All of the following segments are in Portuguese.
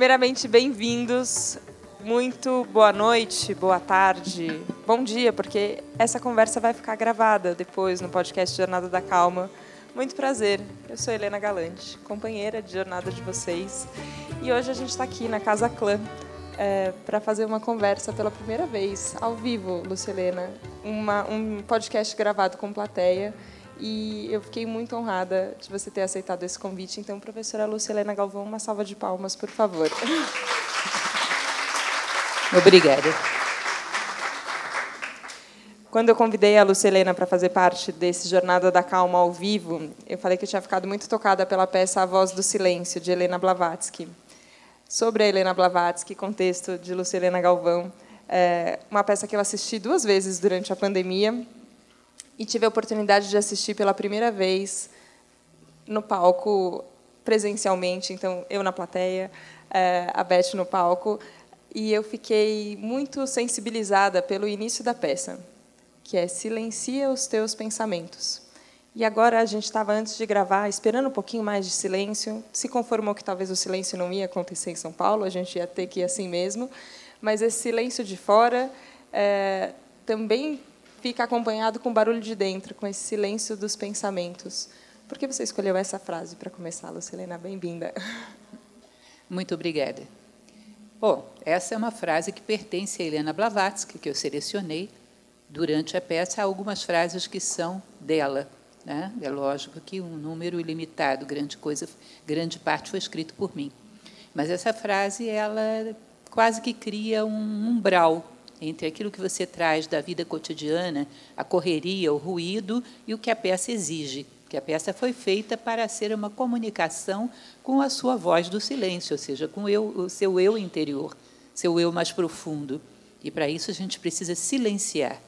Primeiramente, bem-vindos. Muito boa noite, boa tarde, bom dia, porque essa conversa vai ficar gravada depois no podcast Jornada da Calma. Muito prazer, eu sou Helena Galante, companheira de jornada de vocês. E hoje a gente está aqui na Casa Clã é, para fazer uma conversa pela primeira vez, ao vivo, Lucilena. Uma, um podcast gravado com plateia. E eu fiquei muito honrada de você ter aceitado esse convite. Então, professora Lucilena Galvão, uma salva de palmas, por favor. Obrigada. Quando eu convidei a Lucilena para fazer parte desse Jornada da Calma ao vivo, eu falei que eu tinha ficado muito tocada pela peça A Voz do Silêncio, de Helena Blavatsky. Sobre a Helena Blavatsky, contexto de Lucilena Galvão, é uma peça que eu assisti duas vezes durante a pandemia, e tive a oportunidade de assistir pela primeira vez no palco presencialmente, então eu na plateia, é, a Beth no palco, e eu fiquei muito sensibilizada pelo início da peça, que é silencia os teus pensamentos. E agora a gente estava antes de gravar, esperando um pouquinho mais de silêncio, se conformou que talvez o silêncio não ia acontecer em São Paulo, a gente ia ter que ir assim mesmo, mas esse silêncio de fora é, também fica acompanhado com barulho de dentro, com esse silêncio dos pensamentos. Por que você escolheu essa frase para começar, Lucilena? Bem-vinda. Muito obrigada. Bom, essa é uma frase que pertence a Helena Blavatsky, que eu selecionei durante a peça. Há algumas frases que são dela. Né? É lógico que um número ilimitado, grande coisa, grande parte foi escrito por mim. Mas essa frase, ela quase que cria um umbral entre aquilo que você traz da vida cotidiana, a correria, o ruído, e o que a peça exige. Que a peça foi feita para ser uma comunicação com a sua voz do silêncio, ou seja, com eu, o seu eu interior, seu eu mais profundo. E para isso a gente precisa silenciar,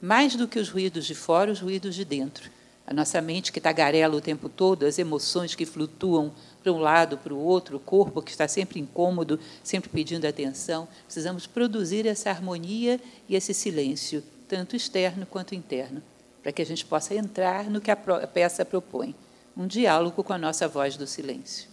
mais do que os ruídos de fora, os ruídos de dentro. A nossa mente que tagarela o tempo todo, as emoções que flutuam para um lado, para o outro, o corpo que está sempre incômodo, sempre pedindo atenção. Precisamos produzir essa harmonia e esse silêncio, tanto externo quanto interno, para que a gente possa entrar no que a peça propõe um diálogo com a nossa voz do silêncio.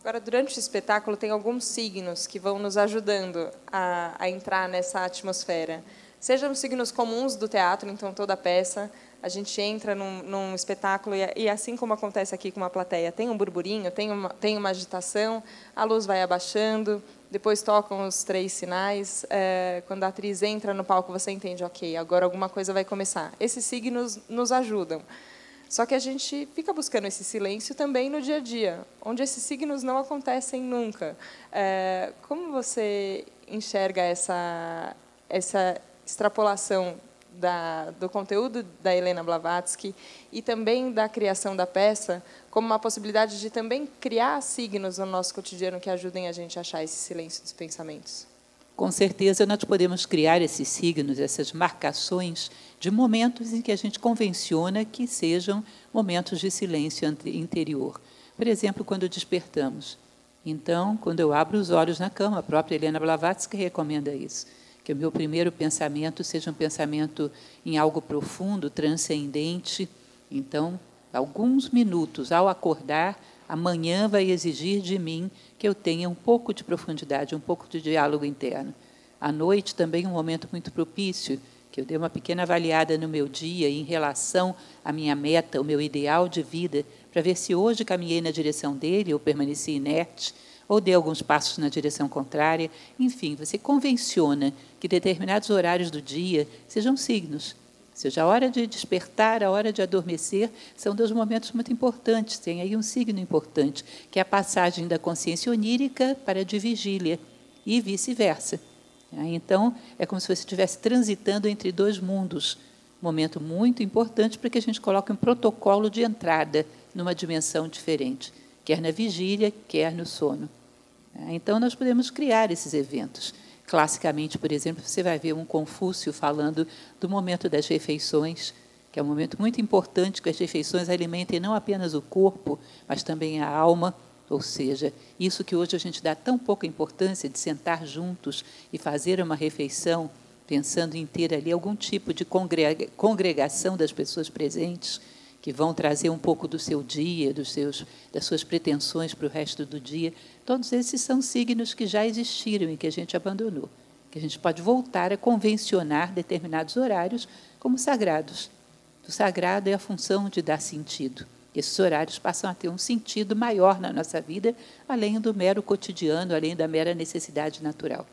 Agora, durante o espetáculo, tem alguns signos que vão nos ajudando a, a entrar nessa atmosfera. Sejam signos comuns do teatro, então toda a peça, a gente entra num, num espetáculo e, e, assim como acontece aqui com uma plateia, tem um burburinho, tem uma, tem uma agitação, a luz vai abaixando, depois tocam os três sinais. É, quando a atriz entra no palco, você entende, ok, agora alguma coisa vai começar. Esses signos nos ajudam. Só que a gente fica buscando esse silêncio também no dia a dia, onde esses signos não acontecem nunca. É, como você enxerga essa, essa extrapolação da, do conteúdo da Helena Blavatsky e também da criação da peça como uma possibilidade de também criar signos no nosso cotidiano que ajudem a gente a achar esse silêncio dos pensamentos. Com certeza, nós podemos criar esses signos, essas marcações de momentos em que a gente convenciona que sejam momentos de silêncio interior. Por exemplo, quando despertamos. Então, quando eu abro os olhos na cama, a própria Helena Blavatsky recomenda isso que o meu primeiro pensamento seja um pensamento em algo profundo, transcendente. Então, alguns minutos ao acordar, amanhã vai exigir de mim que eu tenha um pouco de profundidade, um pouco de diálogo interno. À noite também um momento muito propício, que eu dê uma pequena avaliada no meu dia em relação à minha meta, o meu ideal de vida, para ver se hoje caminhei na direção dele ou permaneci inerte ou dê alguns passos na direção contrária. Enfim, você convenciona que determinados horários do dia sejam signos. Seja, a hora de despertar, a hora de adormecer, são dois momentos muito importantes. Tem aí um signo importante, que é a passagem da consciência onírica para a de vigília, e vice-versa. Então, é como se você estivesse transitando entre dois mundos. Momento muito importante para que a gente coloque um protocolo de entrada numa dimensão diferente, quer na vigília, quer no sono. É, então, nós podemos criar esses eventos. Classicamente, por exemplo, você vai ver um Confúcio falando do momento das refeições, que é um momento muito importante que as refeições alimentem não apenas o corpo, mas também a alma. Ou seja, isso que hoje a gente dá tão pouca importância de sentar juntos e fazer uma refeição, pensando em ter ali algum tipo de congregação das pessoas presentes, que vão trazer um pouco do seu dia, dos seus, das suas pretensões para o resto do dia. Todos esses são signos que já existiram e que a gente abandonou, que a gente pode voltar a convencionar determinados horários como sagrados. O sagrado é a função de dar sentido. Esses horários passam a ter um sentido maior na nossa vida, além do mero cotidiano, além da mera necessidade natural.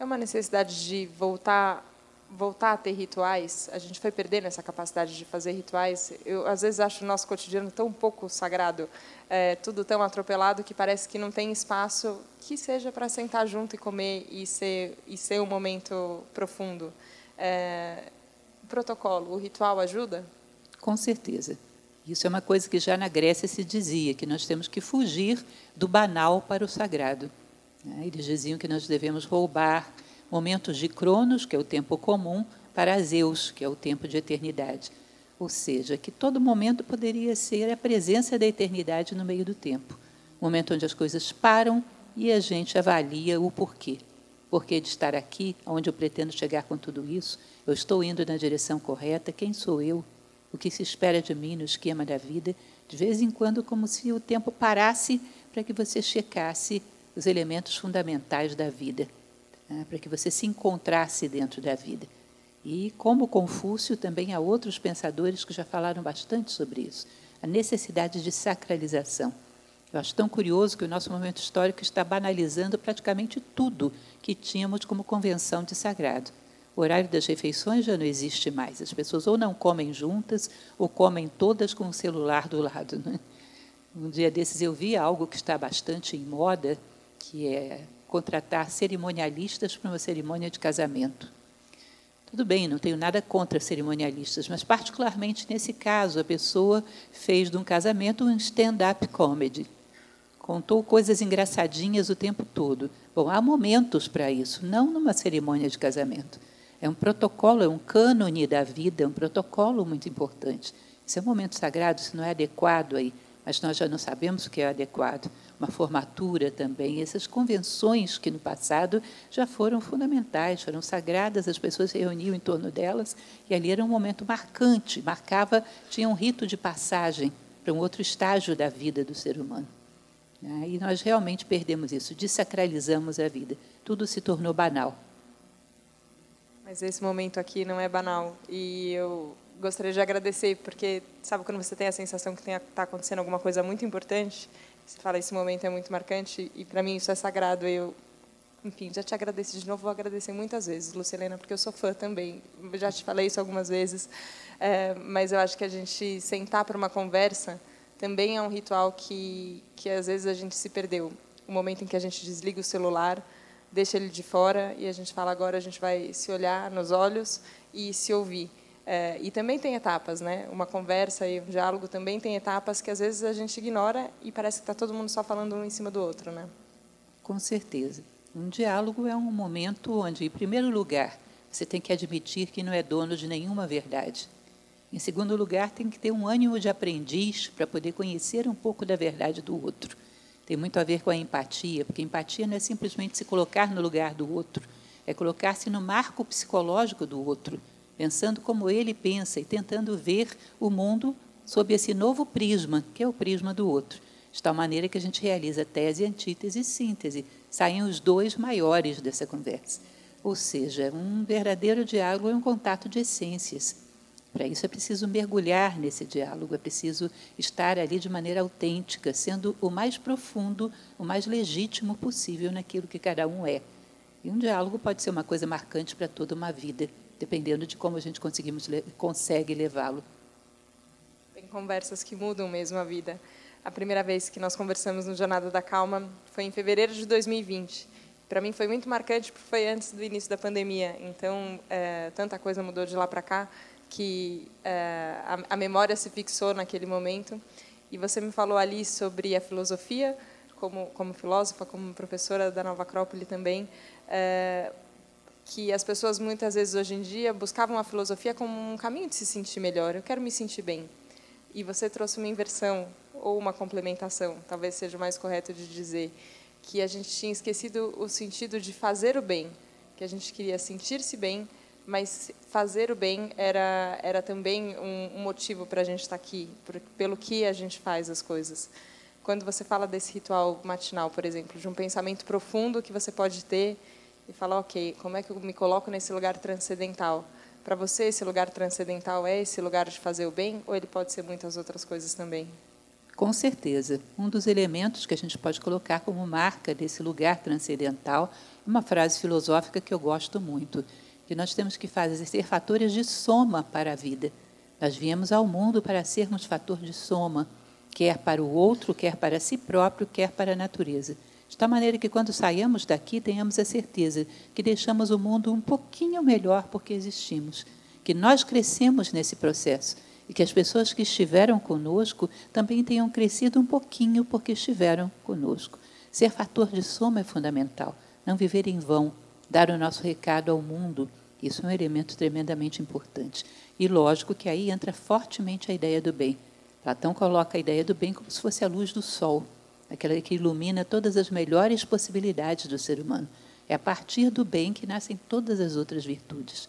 É uma necessidade de voltar voltar a ter rituais, a gente foi perdendo essa capacidade de fazer rituais. Eu, às vezes, acho o nosso cotidiano tão pouco sagrado, é, tudo tão atropelado, que parece que não tem espaço que seja para sentar junto e comer e ser, e ser um momento profundo. É, protocolo, o ritual ajuda? Com certeza. Isso é uma coisa que já na Grécia se dizia, que nós temos que fugir do banal para o sagrado. Né? Eles diziam que nós devemos roubar momentos de Cronos, que é o tempo comum, para Zeus, que é o tempo de eternidade. Ou seja, que todo momento poderia ser a presença da eternidade no meio do tempo. Momento onde as coisas param e a gente avalia o porquê. Porquê de estar aqui, onde eu pretendo chegar com tudo isso? Eu estou indo na direção correta? Quem sou eu? O que se espera de mim no esquema da vida? De vez em quando, como se o tempo parasse para que você checasse os elementos fundamentais da vida né, para que você se encontrasse dentro da vida. E, como Confúcio, também há outros pensadores que já falaram bastante sobre isso. A necessidade de sacralização. Eu acho tão curioso que o nosso momento histórico está banalizando praticamente tudo que tínhamos como convenção de sagrado. O horário das refeições já não existe mais. As pessoas ou não comem juntas ou comem todas com o celular do lado. Né? Um dia desses eu vi algo que está bastante em moda, que é contratar cerimonialistas para uma cerimônia de casamento. Tudo bem, não tenho nada contra cerimonialistas, mas, particularmente nesse caso, a pessoa fez de um casamento um stand-up comedy. Contou coisas engraçadinhas o tempo todo. Bom, há momentos para isso, não numa cerimônia de casamento. É um protocolo, é um cânone da vida, é um protocolo muito importante. Isso é um momento sagrado, isso não é adequado aí, mas nós já não sabemos o que é adequado uma formatura também. Essas convenções que no passado já foram fundamentais, foram sagradas, as pessoas se reuniam em torno delas e ali era um momento marcante, marcava, tinha um rito de passagem para um outro estágio da vida do ser humano. Né? E nós realmente perdemos isso, desacralizamos a vida, tudo se tornou banal. Mas esse momento aqui não é banal e eu gostaria de agradecer porque sabe quando você tem a sensação que está acontecendo alguma coisa muito importante você fala, esse momento é muito marcante e para mim isso é sagrado. Eu, enfim, já te agradeci de novo, vou agradecer muitas vezes, Lucilena, porque eu sou fã também. Já te falei isso algumas vezes, é, mas eu acho que a gente sentar para uma conversa também é um ritual que, que às vezes a gente se perdeu. O momento em que a gente desliga o celular, deixa ele de fora e a gente fala agora a gente vai se olhar nos olhos e se ouvir. É, e também tem etapas, né? Uma conversa e um diálogo também tem etapas que às vezes a gente ignora e parece que está todo mundo só falando um em cima do outro, né? Com certeza. Um diálogo é um momento onde, em primeiro lugar, você tem que admitir que não é dono de nenhuma verdade. Em segundo lugar, tem que ter um ânimo de aprendiz para poder conhecer um pouco da verdade do outro. Tem muito a ver com a empatia, porque empatia não é simplesmente se colocar no lugar do outro, é colocar-se no marco psicológico do outro pensando como ele pensa e tentando ver o mundo sob esse novo prisma, que é o prisma do outro. De tal maneira que a gente realiza tese, antítese e síntese. Saem os dois maiores dessa conversa. Ou seja, um verdadeiro diálogo é um contato de essências. Para isso é preciso mergulhar nesse diálogo, é preciso estar ali de maneira autêntica, sendo o mais profundo, o mais legítimo possível naquilo que cada um é. E um diálogo pode ser uma coisa marcante para toda uma vida dependendo de como a gente conseguimos, consegue levá-lo. Tem conversas que mudam mesmo a vida. A primeira vez que nós conversamos no Jornada da Calma foi em fevereiro de 2020. Para mim foi muito marcante porque foi antes do início da pandemia. Então, é, tanta coisa mudou de lá para cá que é, a, a memória se fixou naquele momento. E você me falou ali sobre a filosofia, como, como filósofa, como professora da Nova Acrópole também. É, que as pessoas muitas vezes hoje em dia buscavam a filosofia como um caminho de se sentir melhor. Eu quero me sentir bem. E você trouxe uma inversão ou uma complementação, talvez seja mais correto de dizer, que a gente tinha esquecido o sentido de fazer o bem, que a gente queria sentir-se bem, mas fazer o bem era era também um, um motivo para a gente estar tá aqui, por, pelo que a gente faz as coisas. Quando você fala desse ritual matinal, por exemplo, de um pensamento profundo que você pode ter e falar, ok, como é que eu me coloco nesse lugar transcendental? Para você, esse lugar transcendental é esse lugar de fazer o bem, ou ele pode ser muitas outras coisas também? Com certeza. Um dos elementos que a gente pode colocar como marca desse lugar transcendental é uma frase filosófica que eu gosto muito, que nós temos que fazer ser fatores de soma para a vida. Nós viemos ao mundo para sermos fator de soma, quer para o outro, quer para si próprio, quer para a natureza. De tal maneira que, quando saímos daqui, tenhamos a certeza que deixamos o mundo um pouquinho melhor porque existimos, que nós crescemos nesse processo e que as pessoas que estiveram conosco também tenham crescido um pouquinho porque estiveram conosco. Ser fator de soma é fundamental, não viver em vão, dar o nosso recado ao mundo. Isso é um elemento tremendamente importante. E lógico que aí entra fortemente a ideia do bem. Platão coloca a ideia do bem como se fosse a luz do sol aquela que ilumina todas as melhores possibilidades do ser humano. É a partir do bem que nascem todas as outras virtudes.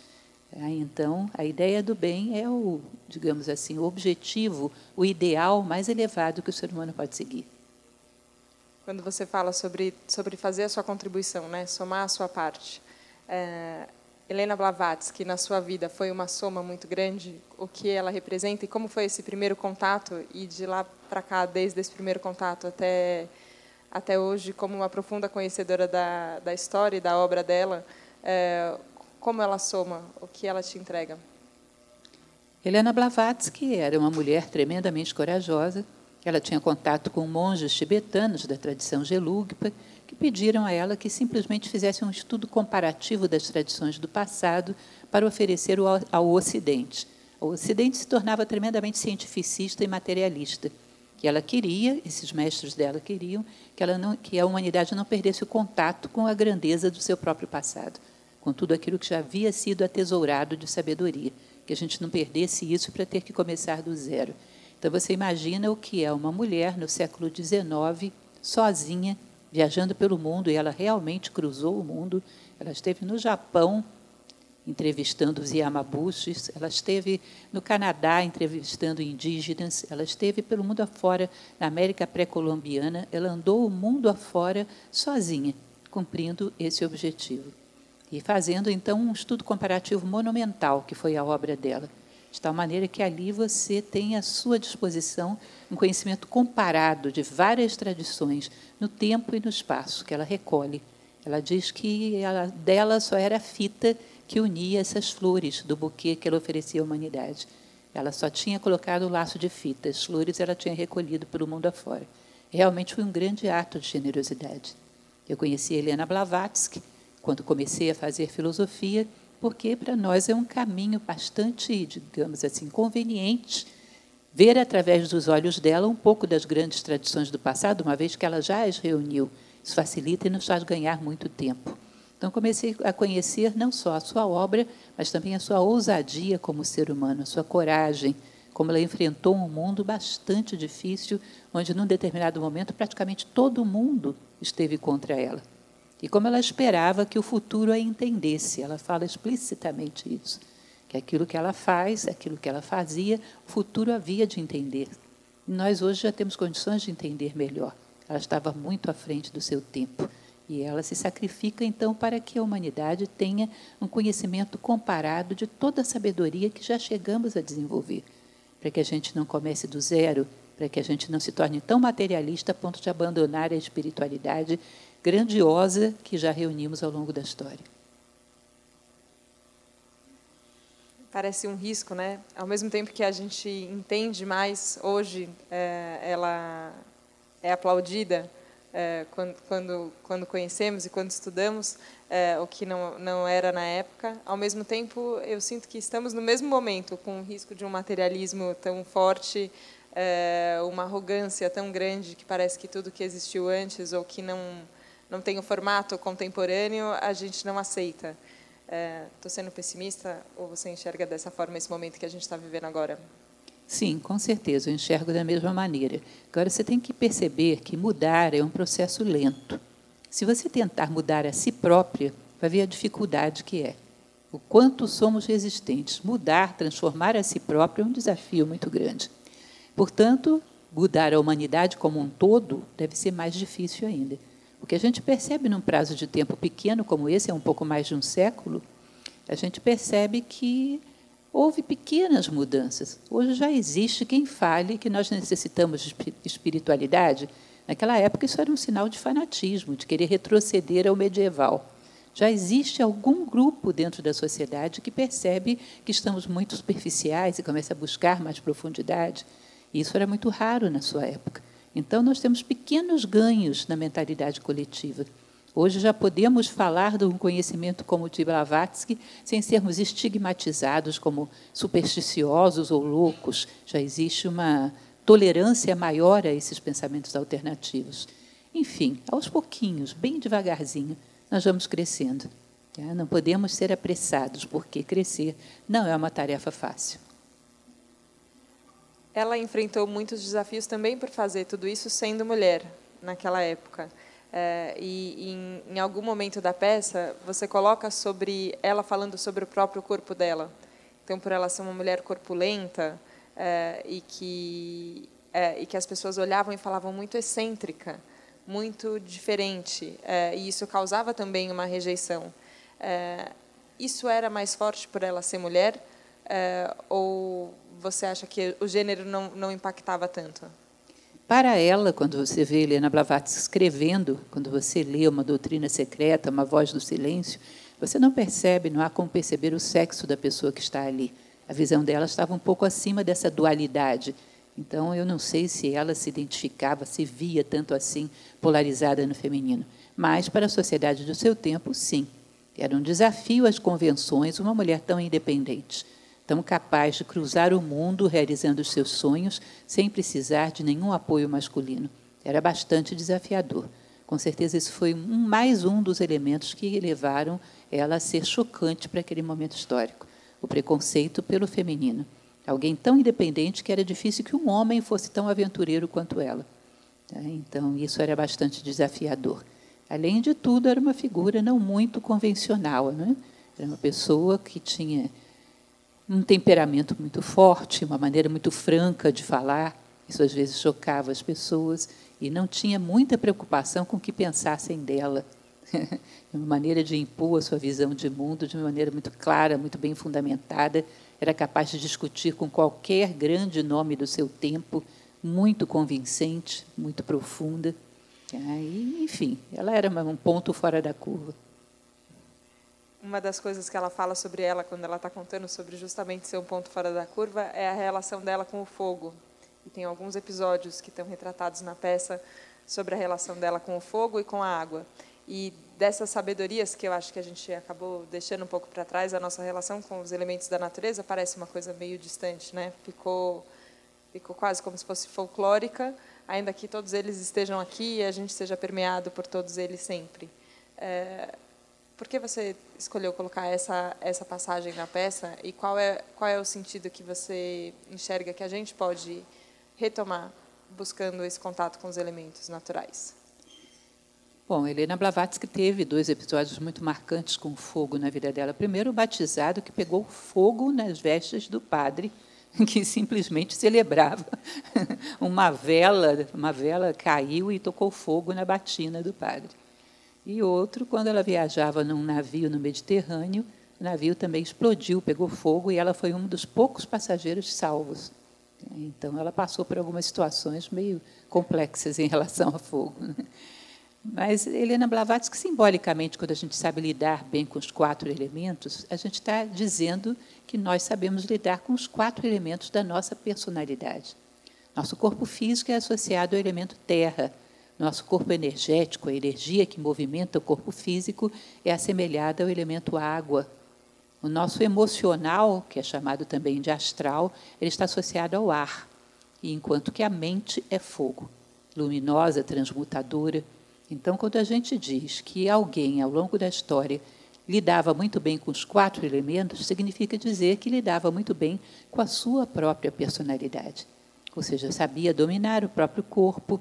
É, então, a ideia do bem é o, digamos assim, o objetivo, o ideal mais elevado que o ser humano pode seguir. Quando você fala sobre sobre fazer a sua contribuição, né, somar a sua parte, é, Helena Blavatsky, na sua vida, foi uma soma muito grande? O que ela representa e como foi esse primeiro contato? E de lá para cá, desde esse primeiro contato até, até hoje, como uma profunda conhecedora da, da história e da obra dela, é, como ela soma? O que ela te entrega? Helena Blavatsky era uma mulher tremendamente corajosa. Ela tinha contato com monges tibetanos da tradição Gelugpa que pediram a ela que simplesmente fizesse um estudo comparativo das tradições do passado para oferecer ao Ocidente. O Ocidente se tornava tremendamente cientificista e materialista. Que ela queria, esses mestres dela queriam, que, ela não, que a humanidade não perdesse o contato com a grandeza do seu próprio passado, com tudo aquilo que já havia sido atesourado de sabedoria, que a gente não perdesse isso para ter que começar do zero. Então você imagina o que é uma mulher no século XIX, sozinha, viajando pelo mundo, e ela realmente cruzou o mundo. Ela esteve no Japão entrevistando os Yamabushis, ela esteve no Canadá entrevistando indígenas, ela esteve pelo mundo afora, na América pré-colombiana, ela andou o mundo afora sozinha, cumprindo esse objetivo. E fazendo, então, um estudo comparativo monumental, que foi a obra dela de tal maneira que ali você tem à sua disposição um conhecimento comparado de várias tradições no tempo e no espaço que ela recolhe. Ela diz que ela, dela só era a fita que unia essas flores do buquê que ela oferecia à humanidade. Ela só tinha colocado o laço de fita, as flores ela tinha recolhido pelo mundo afora. Realmente foi um grande ato de generosidade. Eu conheci Helena Blavatsky quando comecei a fazer filosofia porque para nós é um caminho bastante, digamos assim, conveniente ver através dos olhos dela um pouco das grandes tradições do passado, uma vez que ela já as reuniu. Isso facilita e nos faz ganhar muito tempo. Então comecei a conhecer não só a sua obra, mas também a sua ousadia como ser humano, a sua coragem, como ela enfrentou um mundo bastante difícil, onde num determinado momento praticamente todo mundo esteve contra ela. E como ela esperava que o futuro a entendesse, ela fala explicitamente isso, que aquilo que ela faz, aquilo que ela fazia, o futuro havia de entender. E nós hoje já temos condições de entender melhor. Ela estava muito à frente do seu tempo. E ela se sacrifica, então, para que a humanidade tenha um conhecimento comparado de toda a sabedoria que já chegamos a desenvolver, para que a gente não comece do zero, para que a gente não se torne tão materialista a ponto de abandonar a espiritualidade grandiosa que já reunimos ao longo da história. Parece um risco, né? Ao mesmo tempo que a gente entende mais, hoje é, ela é aplaudida é, quando, quando, quando conhecemos e quando estudamos, é, o que não, não era na época. Ao mesmo tempo, eu sinto que estamos no mesmo momento, com o risco de um materialismo tão forte, é, uma arrogância tão grande que parece que tudo que existiu antes ou que não não tem o formato contemporâneo, a gente não aceita. Estou é, sendo pessimista ou você enxerga dessa forma esse momento que a gente está vivendo agora? Sim, com certeza, eu enxergo da mesma maneira. Agora, você tem que perceber que mudar é um processo lento. Se você tentar mudar a si própria, vai ver a dificuldade que é. o quanto somos resistentes. Mudar, transformar a si próprio é um desafio muito grande. Portanto, mudar a humanidade como um todo deve ser mais difícil ainda. O que a gente percebe num prazo de tempo pequeno como esse, é um pouco mais de um século, a gente percebe que houve pequenas mudanças. Hoje já existe quem fale que nós necessitamos de espiritualidade. Naquela época, isso era um sinal de fanatismo, de querer retroceder ao medieval. Já existe algum grupo dentro da sociedade que percebe que estamos muito superficiais e começa a buscar mais profundidade. Isso era muito raro na sua época. Então, nós temos pequenos ganhos na mentalidade coletiva. Hoje já podemos falar de um conhecimento como o de Blavatsky sem sermos estigmatizados como supersticiosos ou loucos. Já existe uma tolerância maior a esses pensamentos alternativos. Enfim, aos pouquinhos, bem devagarzinho, nós vamos crescendo. Tá? Não podemos ser apressados, porque crescer não é uma tarefa fácil. Ela enfrentou muitos desafios também por fazer tudo isso sendo mulher naquela época. É, e em, em, algum momento da peça você coloca sobre ela falando sobre o próprio corpo dela. Então, por ela ser uma mulher corpulenta é, e que é, e que as pessoas olhavam e falavam muito excêntrica muito diferente, é, e isso causava também uma rejeição. É, isso era mais forte por ela ser mulher, é, ou você acha que o gênero não, não impactava tanto? Para ela, quando você vê Helena Blavatsky escrevendo, quando você lê uma doutrina secreta, uma voz do silêncio, você não percebe, não há como perceber o sexo da pessoa que está ali. A visão dela estava um pouco acima dessa dualidade então, eu não sei se ela se identificava, se via tanto assim polarizada no feminino. Mas, para a sociedade do seu tempo, sim. Era um desafio às convenções uma mulher tão independente, tão capaz de cruzar o mundo realizando os seus sonhos sem precisar de nenhum apoio masculino. Era bastante desafiador. Com certeza, isso foi um, mais um dos elementos que levaram ela a ser chocante para aquele momento histórico o preconceito pelo feminino. Alguém tão independente que era difícil que um homem fosse tão aventureiro quanto ela. Tá? Então, isso era bastante desafiador. Além de tudo, era uma figura não muito convencional. Né? Era uma pessoa que tinha um temperamento muito forte, uma maneira muito franca de falar. Isso às vezes chocava as pessoas e não tinha muita preocupação com o que pensassem dela. uma maneira de impor a sua visão de mundo de uma maneira muito clara, muito bem fundamentada era capaz de discutir com qualquer grande nome do seu tempo, muito convincente, muito profunda. E, enfim, ela era um ponto fora da curva. Uma das coisas que ela fala sobre ela, quando ela está contando sobre justamente ser um ponto fora da curva, é a relação dela com o fogo. E tem alguns episódios que estão retratados na peça sobre a relação dela com o fogo e com a água. E dessas sabedorias que eu acho que a gente acabou deixando um pouco para trás, a nossa relação com os elementos da natureza parece uma coisa meio distante, né? Ficou ficou quase como se fosse folclórica, ainda que todos eles estejam aqui e a gente seja permeado por todos eles sempre. É, por que você escolheu colocar essa essa passagem na peça e qual é qual é o sentido que você enxerga que a gente pode retomar buscando esse contato com os elementos naturais? Bom, Helena Blavatsky teve dois episódios muito marcantes com fogo na vida dela. Primeiro, o batizado que pegou fogo nas vestes do padre, que simplesmente celebrava. Uma vela, uma vela caiu e tocou fogo na batina do padre. E outro, quando ela viajava num navio no Mediterrâneo, o navio também explodiu, pegou fogo e ela foi um dos poucos passageiros salvos. Então, ela passou por algumas situações meio complexas em relação a fogo. Mas Helena Blavatsky, simbolicamente, quando a gente sabe lidar bem com os quatro elementos, a gente está dizendo que nós sabemos lidar com os quatro elementos da nossa personalidade. Nosso corpo físico é associado ao elemento terra. Nosso corpo energético, a energia que movimenta o corpo físico, é assemelhada ao elemento água. O nosso emocional, que é chamado também de astral, ele está associado ao ar, enquanto que a mente é fogo, luminosa, transmutadora. Então, quando a gente diz que alguém, ao longo da história, lidava muito bem com os quatro elementos, significa dizer que lidava muito bem com a sua própria personalidade. Ou seja, sabia dominar o próprio corpo,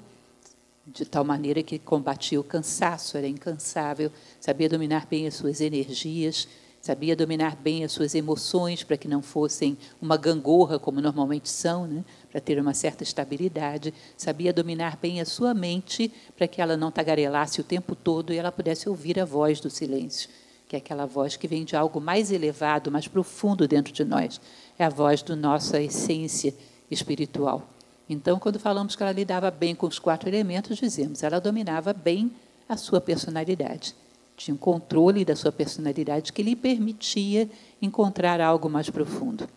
de tal maneira que combatia o cansaço, era incansável, sabia dominar bem as suas energias, sabia dominar bem as suas emoções para que não fossem uma gangorra, como normalmente são, né? para ter uma certa estabilidade, sabia dominar bem a sua mente para que ela não tagarelasse o tempo todo e ela pudesse ouvir a voz do silêncio, que é aquela voz que vem de algo mais elevado, mais profundo dentro de nós. É a voz da nossa essência espiritual. Então, quando falamos que ela lidava bem com os quatro elementos, dizemos, ela dominava bem a sua personalidade. Tinha um controle da sua personalidade que lhe permitia encontrar algo mais profundo.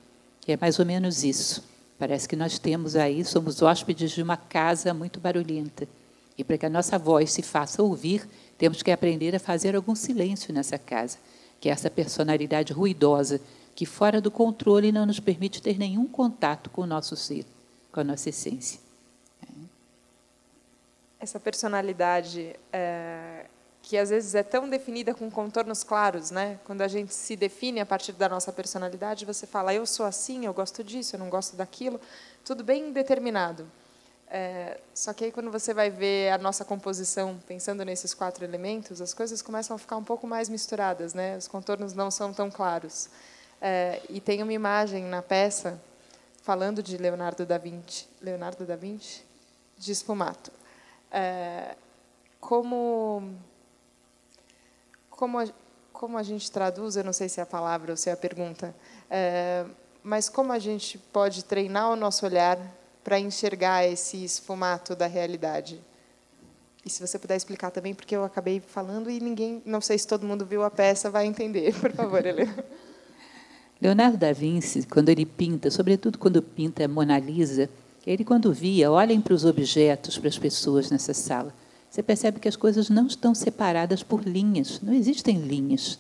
E é mais ou menos isso. Parece que nós temos aí, somos hóspedes de uma casa muito barulhenta. E para que a nossa voz se faça ouvir, temos que aprender a fazer algum silêncio nessa casa, que é essa personalidade ruidosa, que fora do controle não nos permite ter nenhum contato com o nosso ser, com a nossa essência. Essa personalidade é, que às vezes é tão definida com contornos claros, né? Quando a gente se define a partir da nossa personalidade, você fala, eu sou assim, eu gosto disso, eu não gosto daquilo, tudo bem determinado. É, só que aí quando você vai ver a nossa composição, pensando nesses quatro elementos, as coisas começam a ficar um pouco mais misturadas, né? Os contornos não são tão claros. É, e tem uma imagem na peça falando de Leonardo da Vinci, Leonardo da Vinci, de Sfumato. É, como como a, como a gente traduz, eu não sei se é a palavra ou se é a pergunta, é, mas como a gente pode treinar o nosso olhar para enxergar esse esfumato da realidade? E se você puder explicar também, porque eu acabei falando e ninguém, não sei se todo mundo viu a peça, vai entender, por favor, Helena. Leonardo da Vinci, quando ele pinta, sobretudo quando pinta a Mona Lisa, ele quando via, olhem para os objetos, para as pessoas nessa sala você percebe que as coisas não estão separadas por linhas, não existem linhas.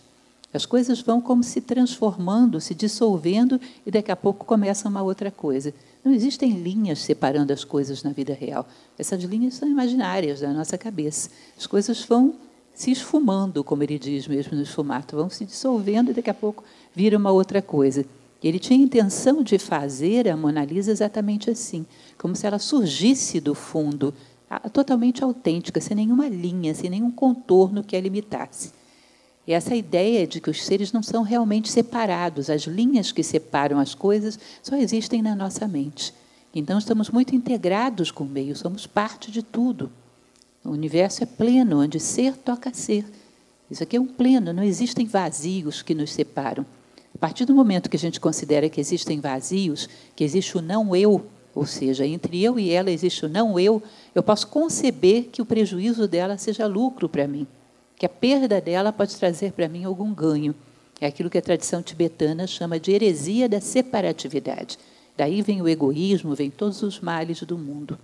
As coisas vão como se transformando, se dissolvendo e daqui a pouco começa uma outra coisa. Não existem linhas separando as coisas na vida real. Essas linhas são imaginárias da nossa cabeça. As coisas vão se esfumando, como ele diz mesmo no esfumato, vão se dissolvendo e daqui a pouco vira uma outra coisa. Ele tinha a intenção de fazer a Mona Lisa exatamente assim, como se ela surgisse do fundo totalmente autêntica, sem nenhuma linha, sem nenhum contorno que a limitasse. E essa ideia de que os seres não são realmente separados, as linhas que separam as coisas só existem na nossa mente. Então estamos muito integrados com o meio, somos parte de tudo. O universo é pleno, onde ser toca ser. Isso aqui é um pleno, não existem vazios que nos separam. A partir do momento que a gente considera que existem vazios, que existe o não eu, ou seja, entre eu e ela existe o não eu, eu posso conceber que o prejuízo dela seja lucro para mim, que a perda dela pode trazer para mim algum ganho. É aquilo que a tradição tibetana chama de heresia da separatividade. Daí vem o egoísmo, vem todos os males do mundo.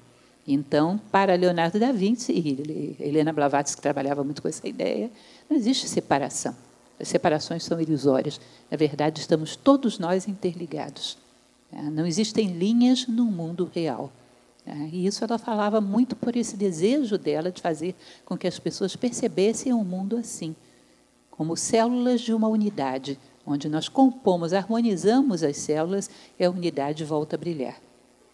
Então, para Leonardo da Vinci e Helena Blavatsky, que trabalhava muito com essa ideia, não existe separação. As separações são ilusórias. Na verdade, estamos todos nós interligados. É, não existem linhas no mundo real. É, e isso ela falava muito por esse desejo dela de fazer com que as pessoas percebessem o mundo assim, como células de uma unidade, onde nós compomos, harmonizamos as células e a unidade volta a brilhar.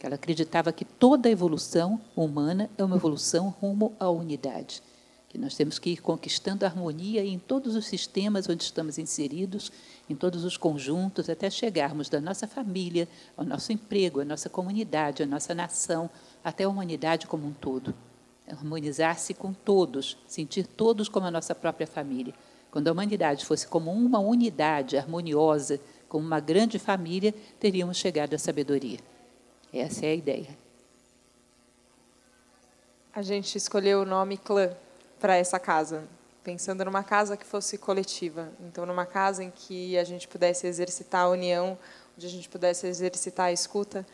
Ela acreditava que toda evolução humana é uma evolução rumo à unidade que nós temos que ir conquistando harmonia em todos os sistemas onde estamos inseridos, em todos os conjuntos, até chegarmos da nossa família, ao nosso emprego, à nossa comunidade, à nossa nação, até a humanidade como um todo. Harmonizar-se com todos, sentir todos como a nossa própria família. Quando a humanidade fosse como uma unidade harmoniosa, como uma grande família, teríamos chegado à sabedoria. Essa é a ideia. A gente escolheu o nome clã para essa casa, pensando numa casa que fosse coletiva. Então, numa casa em que a gente pudesse exercitar a união, onde a gente pudesse exercitar a escuta.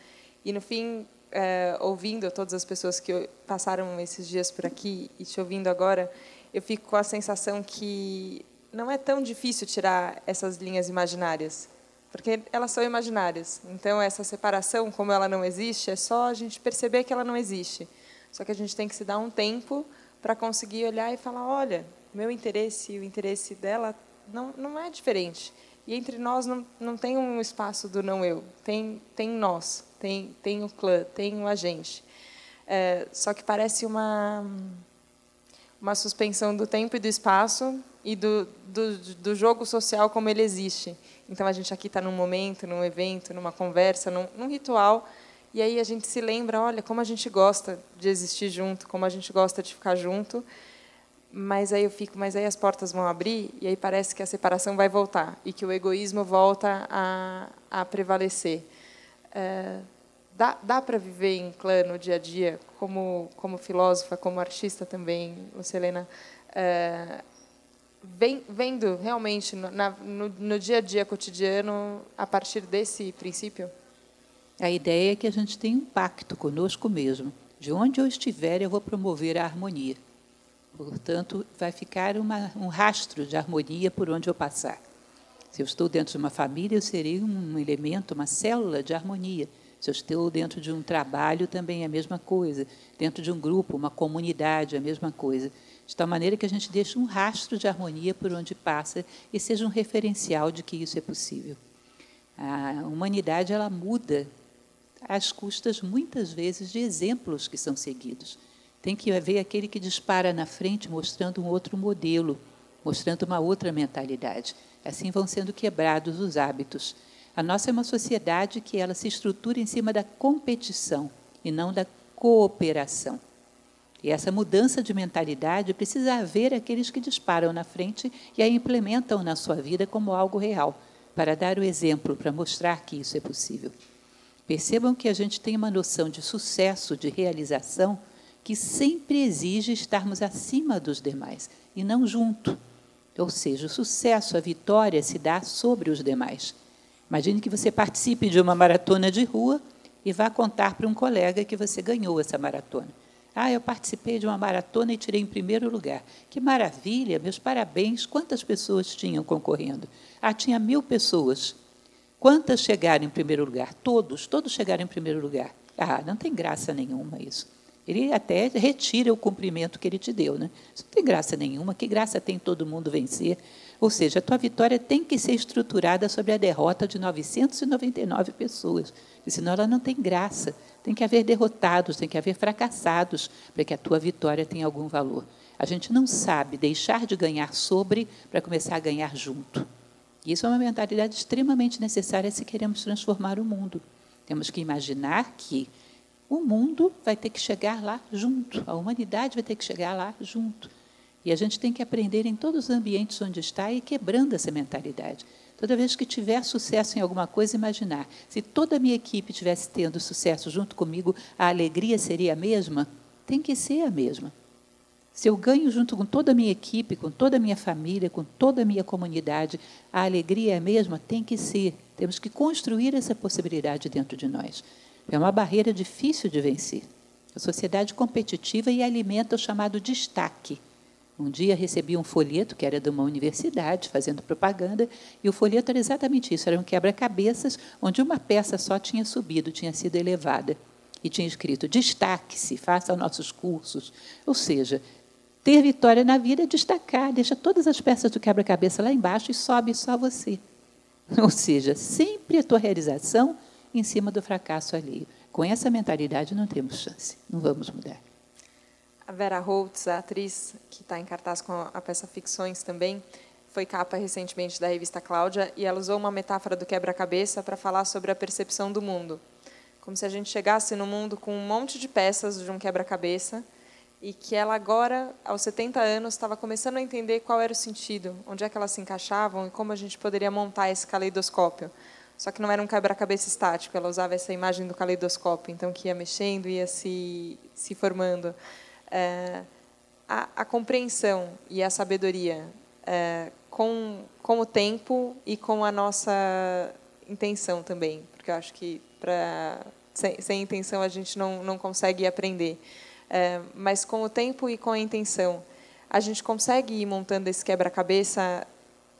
E, no fim, é, ouvindo todas as pessoas que passaram esses dias por aqui e te ouvindo agora, eu fico com a sensação que não é tão difícil tirar essas linhas imaginárias, porque elas são imaginárias. Então, essa separação, como ela não existe, é só a gente perceber que ela não existe. Só que a gente tem que se dar um tempo para conseguir olhar e falar, olha, meu interesse e o interesse dela não, não é diferente. E entre nós não, não tem um espaço do não eu, tem, tem nós, tem, tem o clã, tem o agente. É, só que parece uma, uma suspensão do tempo e do espaço e do, do, do jogo social como ele existe. Então, a gente aqui está num momento, num evento, numa conversa, num, num ritual, e aí a gente se lembra, olha, como a gente gosta de existir junto, como a gente gosta de ficar junto, mas aí eu fico, mas aí as portas vão abrir e aí parece que a separação vai voltar e que o egoísmo volta a, a prevalecer. É, dá dá para viver em clã no dia a dia, como, como filósofa, como artista também, Lucelena, é, vendo realmente no, na, no, no dia a dia cotidiano a partir desse princípio? A ideia é que a gente tem um pacto conosco mesmo. De onde eu estiver, eu vou promover a harmonia. Portanto, vai ficar uma, um rastro de harmonia por onde eu passar. Se eu estou dentro de uma família, eu serei um elemento, uma célula de harmonia. Se eu estou dentro de um trabalho, também é a mesma coisa. Dentro de um grupo, uma comunidade, é a mesma coisa. De tal maneira que a gente deixe um rastro de harmonia por onde passa e seja um referencial de que isso é possível. A humanidade ela muda às custas, muitas vezes, de exemplos que são seguidos. Tem que haver aquele que dispara na frente, mostrando um outro modelo, mostrando uma outra mentalidade. Assim vão sendo quebrados os hábitos. A nossa é uma sociedade que ela se estrutura em cima da competição e não da cooperação. E essa mudança de mentalidade precisa haver aqueles que disparam na frente e a implementam na sua vida como algo real, para dar o exemplo, para mostrar que isso é possível. Percebam que a gente tem uma noção de sucesso, de realização, que sempre exige estarmos acima dos demais e não junto. Ou seja, o sucesso, a vitória se dá sobre os demais. Imagine que você participe de uma maratona de rua e vá contar para um colega que você ganhou essa maratona. Ah, eu participei de uma maratona e tirei em primeiro lugar. Que maravilha, meus parabéns. Quantas pessoas tinham concorrendo? Ah, tinha mil pessoas. Quantas chegaram em primeiro lugar? Todos, todos chegaram em primeiro lugar. Ah, não tem graça nenhuma isso. Ele até retira o cumprimento que ele te deu. Né? Isso não tem graça nenhuma. Que graça tem todo mundo vencer? Ou seja, a tua vitória tem que ser estruturada sobre a derrota de 999 pessoas. E senão ela não tem graça. Tem que haver derrotados, tem que haver fracassados para que a tua vitória tenha algum valor. A gente não sabe deixar de ganhar sobre para começar a ganhar junto. Isso é uma mentalidade extremamente necessária se queremos transformar o mundo. Temos que imaginar que o mundo vai ter que chegar lá junto, a humanidade vai ter que chegar lá junto. E a gente tem que aprender em todos os ambientes onde está e quebrando essa mentalidade. Toda vez que tiver sucesso em alguma coisa, imaginar. Se toda a minha equipe estivesse tendo sucesso junto comigo, a alegria seria a mesma? Tem que ser a mesma. Se eu ganho junto com toda a minha equipe, com toda a minha família, com toda a minha comunidade, a alegria é a mesma? Tem que ser. Temos que construir essa possibilidade dentro de nós. É uma barreira difícil de vencer. A sociedade competitiva e alimenta o chamado destaque. Um dia recebi um folheto que era de uma universidade, fazendo propaganda, e o folheto era exatamente isso: era um quebra-cabeças onde uma peça só tinha subido, tinha sido elevada. E tinha escrito: destaque-se, faça nossos cursos. Ou seja, ter vitória na vida é destacar, deixa todas as peças do quebra-cabeça lá embaixo e sobe só você. Ou seja, sempre a tua realização em cima do fracasso alheio. Com essa mentalidade não temos chance, não vamos mudar. A Vera Holtz, a atriz que está em cartaz com a peça Ficções também, foi capa recentemente da revista Cláudia e ela usou uma metáfora do quebra-cabeça para falar sobre a percepção do mundo. Como se a gente chegasse no mundo com um monte de peças de um quebra-cabeça e que ela agora, aos 70 anos, estava começando a entender qual era o sentido, onde é que elas se encaixavam e como a gente poderia montar esse caleidoscópio. Só que não era um quebra-cabeça estático, ela usava essa imagem do caleidoscópio, então que ia mexendo, ia se, se formando. É, a, a, compreensão e a sabedoria é, com, com o tempo e com a nossa intenção também, porque eu acho que pra, sem, sem intenção a gente não, não consegue aprender. É, mas com o tempo e com a intenção, a gente consegue ir montando esse quebra-cabeça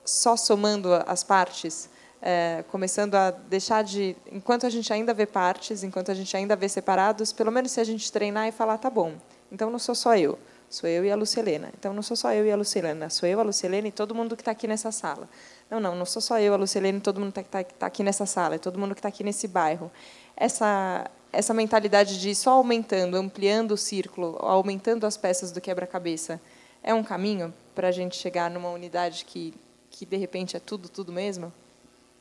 só somando as partes? é, começando a deixar de, enquanto a gente ainda vê partes, enquanto a gente ainda vê separados, pelo menos se a gente treinar e falar, tá bom, então não sou só eu, sou eu e a Lucelena. Então não sou só eu e a Lucelena, sou eu, a Lucelena e todo mundo que está aqui nessa sala. Não, não, não sou só eu, a Lucelena e todo mundo que está tá, tá aqui nessa sala, é todo mundo que está aqui nesse bairro. Essa essa mentalidade de só aumentando, ampliando o círculo, aumentando as peças do quebra-cabeça, é um caminho para a gente chegar numa unidade que, que, de repente, é tudo, tudo mesmo?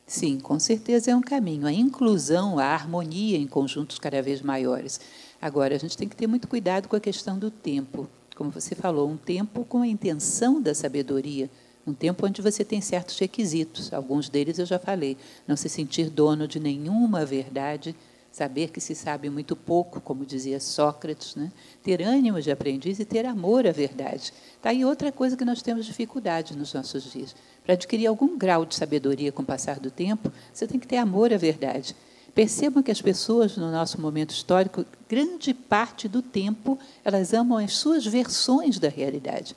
Sim, com certeza é um caminho. A inclusão, a harmonia em conjuntos cada vez maiores. Agora, a gente tem que ter muito cuidado com a questão do tempo. Como você falou, um tempo com a intenção da sabedoria, um tempo onde você tem certos requisitos. Alguns deles eu já falei. Não se sentir dono de nenhuma verdade, saber que se sabe muito pouco, como dizia Sócrates, né? ter ânimo de aprendiz e ter amor à verdade. Está aí outra coisa que nós temos dificuldade nos nossos dias. Para adquirir algum grau de sabedoria com o passar do tempo, você tem que ter amor à verdade. Percebam que as pessoas, no nosso momento histórico, grande parte do tempo, elas amam as suas versões da realidade,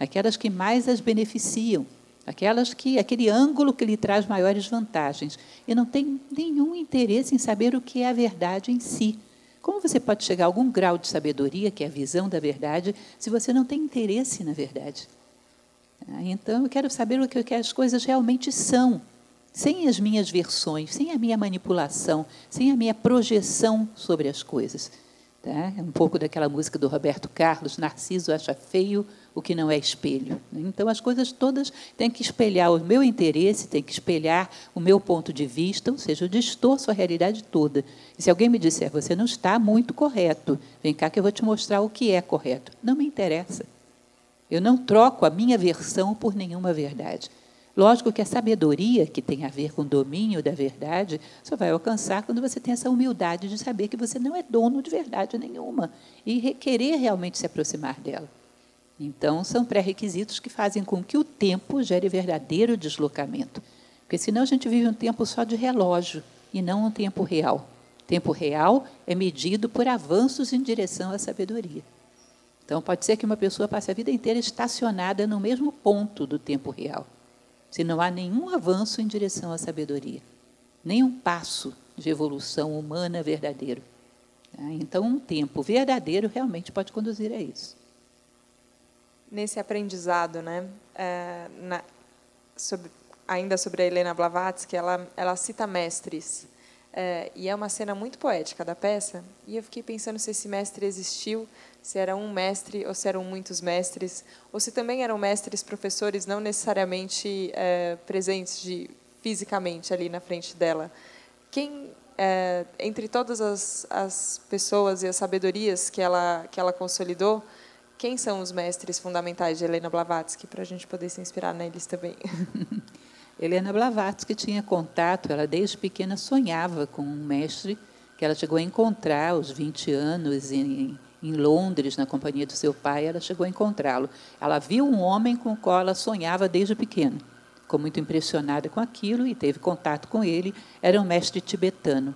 aquelas que mais as beneficiam, aquelas que aquele ângulo que lhe traz maiores vantagens, e não tem nenhum interesse em saber o que é a verdade em si. Como você pode chegar a algum grau de sabedoria, que é a visão da verdade, se você não tem interesse na verdade? Ah, então, eu quero saber o que as coisas realmente são, sem as minhas versões, sem a minha manipulação, sem a minha projeção sobre as coisas. Tá? É um pouco daquela música do Roberto Carlos, Narciso acha feio o que não é espelho. Então, as coisas todas têm que espelhar o meu interesse, têm que espelhar o meu ponto de vista, ou seja, eu distorço a realidade toda. E se alguém me disser, você não está muito correto, vem cá que eu vou te mostrar o que é correto. Não me interessa. Eu não troco a minha versão por nenhuma verdade. Lógico que a sabedoria, que tem a ver com o domínio da verdade, só vai alcançar quando você tem essa humildade de saber que você não é dono de verdade nenhuma e querer realmente se aproximar dela. Então, são pré-requisitos que fazem com que o tempo gere verdadeiro deslocamento. Porque senão a gente vive um tempo só de relógio e não um tempo real. Tempo real é medido por avanços em direção à sabedoria. Então, pode ser que uma pessoa passe a vida inteira estacionada no mesmo ponto do tempo real se não há nenhum avanço em direção à sabedoria, nenhum passo de evolução humana verdadeiro. Tá? Então, um tempo verdadeiro realmente pode conduzir a isso. Nesse aprendizado, né, é, na, sobre, ainda sobre a Helena Blavatsky, ela, ela cita mestres. É, e é uma cena muito poética da peça. E eu fiquei pensando se esse mestre existiu se era um mestre ou se eram muitos mestres, ou se também eram mestres professores não necessariamente é, presentes de, fisicamente ali na frente dela. Quem, é, entre todas as, as pessoas e as sabedorias que ela, que ela consolidou, quem são os mestres fundamentais de Helena Blavatsky, para a gente poder se inspirar neles também? Helena Blavatsky tinha contato, ela desde pequena sonhava com um mestre que ela chegou a encontrar aos 20 anos em, em Londres, na companhia do seu pai, ela chegou a encontrá-lo. Ela viu um homem com o qual ela sonhava desde pequeno. Ficou muito impressionada com aquilo e teve contato com ele. Era um mestre tibetano,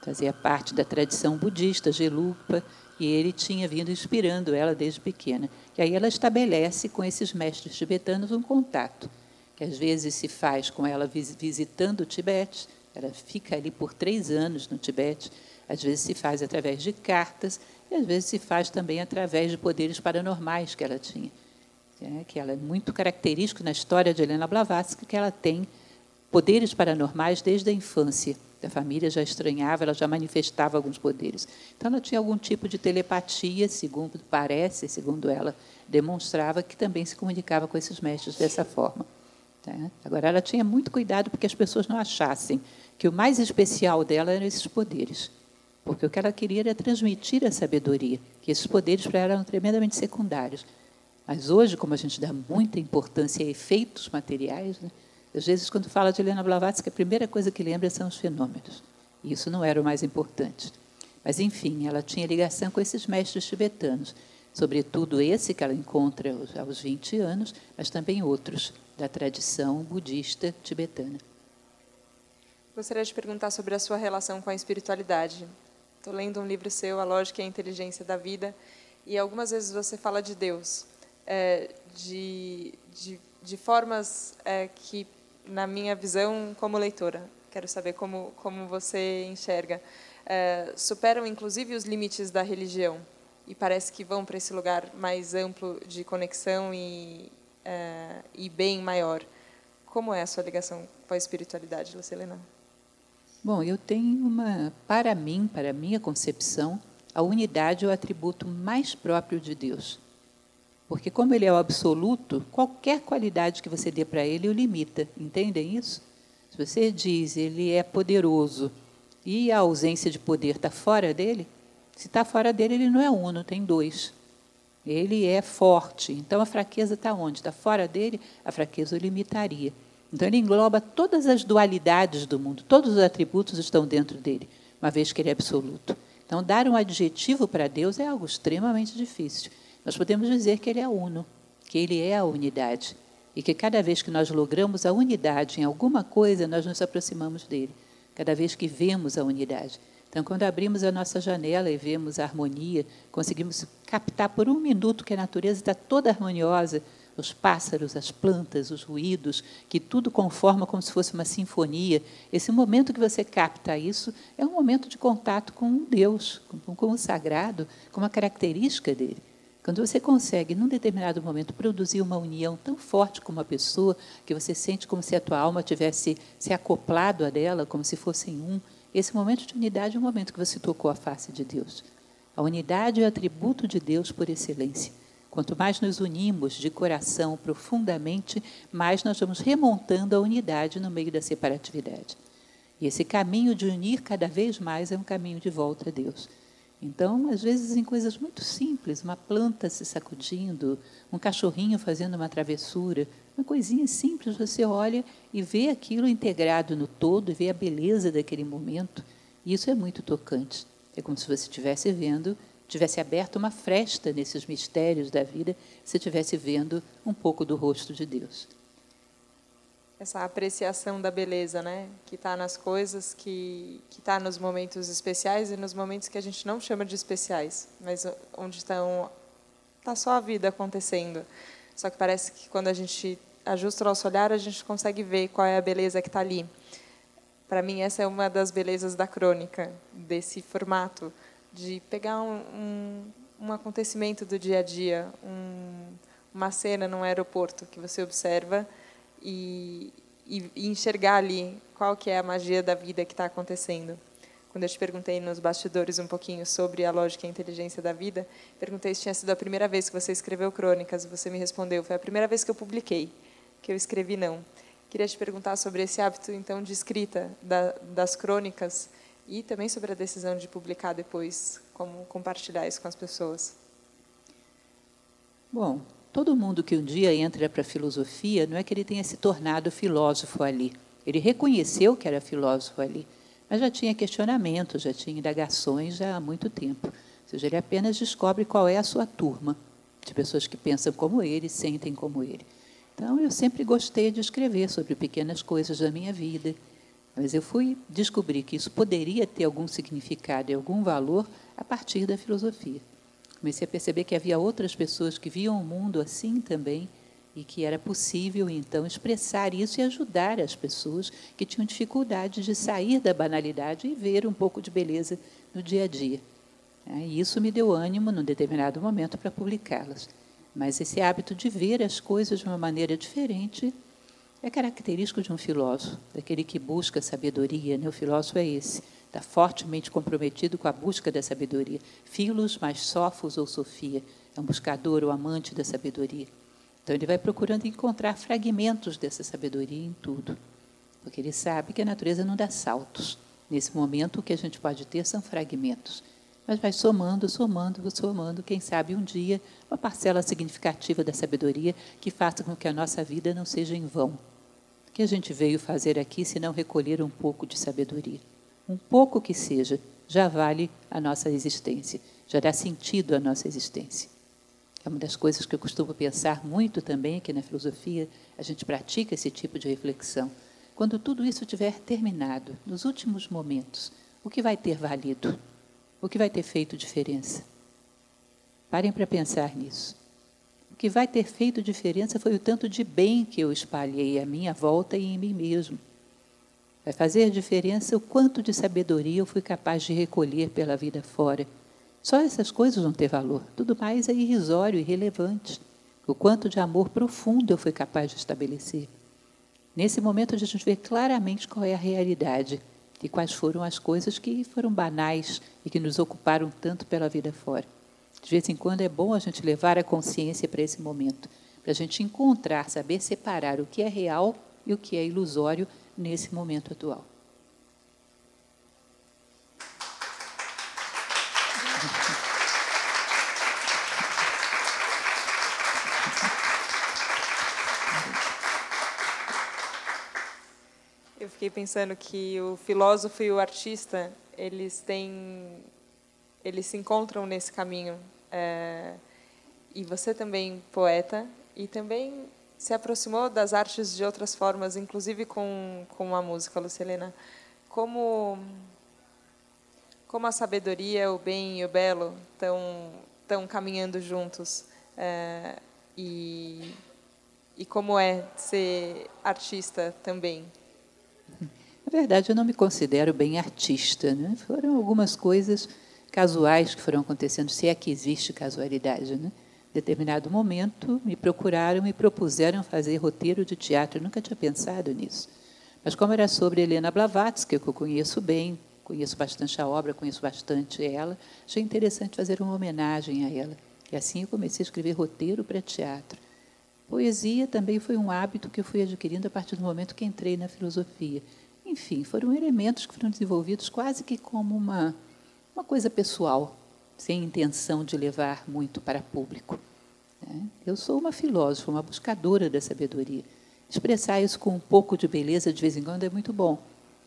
fazia parte da tradição budista, Gelupa, e ele tinha vindo inspirando ela desde pequena. E aí ela estabelece com esses mestres tibetanos um contato, que às vezes se faz com ela visitando o Tibete, ela fica ali por três anos no Tibete, às vezes se faz através de cartas, e às vezes se faz também através de poderes paranormais que ela tinha. É, que ela é muito característico na história de Helena Blavatsky, que ela tem poderes paranormais desde a infância. A família já estranhava, ela já manifestava alguns poderes. Então, ela tinha algum tipo de telepatia, segundo parece, segundo ela demonstrava, que também se comunicava com esses mestres dessa forma. Tá? Agora, ela tinha muito cuidado porque as pessoas não achassem que o mais especial dela eram esses poderes porque o que ela queria era transmitir a sabedoria, que esses poderes para ela eram tremendamente secundários. Mas hoje, como a gente dá muita importância a efeitos materiais, né, às vezes, quando fala de Helena Blavatsky, a primeira coisa que lembra são os fenômenos. E isso não era o mais importante. Mas, enfim, ela tinha ligação com esses mestres tibetanos, sobretudo esse que ela encontra aos 20 anos, mas também outros da tradição budista tibetana. Gostaria de perguntar sobre a sua relação com a espiritualidade. Estou lendo um livro seu, A Lógica e a Inteligência da Vida, e algumas vezes você fala de Deus, é, de, de, de, formas é, que, na minha visão como leitora, quero saber como, como você enxerga, é, superam inclusive os limites da religião e parece que vão para esse lugar mais amplo de conexão e, é, e bem maior. Como é a sua ligação com a espiritualidade, Lucilena? Bom, eu tenho uma, para mim, para minha concepção, a unidade é o atributo mais próprio de Deus. Porque, como ele é o absoluto, qualquer qualidade que você dê para ele o limita. Entendem isso? Se você diz ele é poderoso e a ausência de poder está fora dele, se está fora dele, ele não é uno, tem dois. Ele é forte. Então a fraqueza está onde? Está fora dele, a fraqueza o limitaria. Então ele engloba todas as dualidades do mundo, todos os atributos estão dentro dele, uma vez que ele é absoluto. Então, dar um adjetivo para Deus é algo extremamente difícil. Nós podemos dizer que ele é uno, que ele é a unidade. E que cada vez que nós logramos a unidade em alguma coisa, nós nos aproximamos dele. Cada vez que vemos a unidade. Então, quando abrimos a nossa janela e vemos a harmonia, conseguimos captar por um minuto que a natureza está toda harmoniosa, os pássaros, as plantas, os ruídos, que tudo conforma como se fosse uma sinfonia. Esse momento que você capta isso é um momento de contato com Deus, com, o sagrado, com uma característica dele. Quando você consegue, num determinado momento, produzir uma união tão forte com uma pessoa, que você sente como se a tua alma tivesse se acoplado a dela, como se fossem um, esse momento de unidade é o momento que você tocou a face de Deus. A unidade é o atributo de Deus por excelência. Quanto mais nos unimos de coração profundamente, mais nós vamos remontando a unidade no meio da separatividade. E esse caminho de unir cada vez mais é um caminho de volta a Deus. Então, às vezes, em coisas muito simples, uma planta se sacudindo, um cachorrinho fazendo uma travessura, uma coisinha simples, você olha e vê aquilo integrado no todo, e vê a beleza daquele momento. E isso é muito tocante. É como se você estivesse vendo, tivesse aberto uma fresta nesses mistérios da vida, se estivesse vendo um pouco do rosto de Deus essa apreciação da beleza, né? Que está nas coisas, que está nos momentos especiais e nos momentos que a gente não chama de especiais, mas onde estão tá só a vida acontecendo. Só que parece que quando a gente ajusta o nosso olhar, a gente consegue ver qual é a beleza que está ali. Para mim, essa é uma das belezas da crônica, desse formato, de pegar um, um, um acontecimento do dia a dia, um, uma cena num aeroporto que você observa e, e, e enxergar ali qual que é a magia da vida que está acontecendo. Quando eu te perguntei nos bastidores um pouquinho sobre a lógica e a inteligência da vida, perguntei se tinha sido a primeira vez que você escreveu crônicas. Você me respondeu, foi a primeira vez que eu publiquei, que eu escrevi não. Queria te perguntar sobre esse hábito então de escrita da, das crônicas e também sobre a decisão de publicar depois, como compartilhar isso com as pessoas. Bom, Todo mundo que um dia entra para a filosofia não é que ele tenha se tornado filósofo ali. Ele reconheceu que era filósofo ali, mas já tinha questionamentos, já tinha indagações já há muito tempo. Ou seja, ele apenas descobre qual é a sua turma de pessoas que pensam como ele, sentem como ele. Então, eu sempre gostei de escrever sobre pequenas coisas da minha vida, mas eu fui descobrir que isso poderia ter algum significado e algum valor a partir da filosofia. Comecei a perceber que havia outras pessoas que viam o mundo assim também e que era possível então expressar isso e ajudar as pessoas que tinham dificuldade de sair da banalidade e ver um pouco de beleza no dia a dia. É, e isso me deu ânimo, num determinado momento, para publicá-las. Mas esse hábito de ver as coisas de uma maneira diferente é característico de um filósofo, daquele que busca sabedoria. Né? O filósofo é esse está fortemente comprometido com a busca da sabedoria. Filos mais Sófos ou Sofia, é um buscador ou amante da sabedoria. Então ele vai procurando encontrar fragmentos dessa sabedoria em tudo, porque ele sabe que a natureza não dá saltos. Nesse momento, o que a gente pode ter são fragmentos, mas vai somando, somando, somando, quem sabe um dia, uma parcela significativa da sabedoria que faça com que a nossa vida não seja em vão. O que a gente veio fazer aqui se não recolher um pouco de sabedoria? Um pouco que seja, já vale a nossa existência, já dá sentido à nossa existência. É uma das coisas que eu costumo pensar muito também aqui na filosofia, a gente pratica esse tipo de reflexão. Quando tudo isso tiver terminado, nos últimos momentos, o que vai ter valido? O que vai ter feito diferença? Parem para pensar nisso. O que vai ter feito diferença foi o tanto de bem que eu espalhei à minha volta e em mim mesmo. Vai fazer diferença o quanto de sabedoria eu fui capaz de recolher pela vida fora. Só essas coisas vão ter valor. Tudo mais é irrisório, irrelevante. O quanto de amor profundo eu fui capaz de estabelecer. Nesse momento a gente vê claramente qual é a realidade e quais foram as coisas que foram banais e que nos ocuparam tanto pela vida fora. De vez em quando é bom a gente levar a consciência para esse momento, para a gente encontrar, saber separar o que é real e o que é ilusório nesse momento atual. Eu fiquei pensando que o filósofo e o artista eles têm eles se encontram nesse caminho é, e você também poeta e também se aproximou das artes de outras formas, inclusive com com a música, Lucelena. Como como a sabedoria, o bem e o belo estão estão caminhando juntos é, e e como é ser artista também. Na verdade, eu não me considero bem artista. Né? Foram algumas coisas casuais que foram acontecendo, se é que existe casualidade. Né? Determinado momento, me procuraram e propuseram fazer roteiro de teatro. Eu nunca tinha pensado nisso. Mas como era sobre Helena Blavatsky, que eu conheço bem, conheço bastante a obra, conheço bastante ela, achei interessante fazer uma homenagem a ela. E assim eu comecei a escrever roteiro para teatro. Poesia também foi um hábito que eu fui adquirindo a partir do momento que entrei na filosofia. Enfim, foram elementos que foram desenvolvidos quase que como uma uma coisa pessoal, sem intenção de levar muito para público. Né? Eu sou uma filósofa, uma buscadora da sabedoria. Expressar isso com um pouco de beleza de vez em quando é muito bom.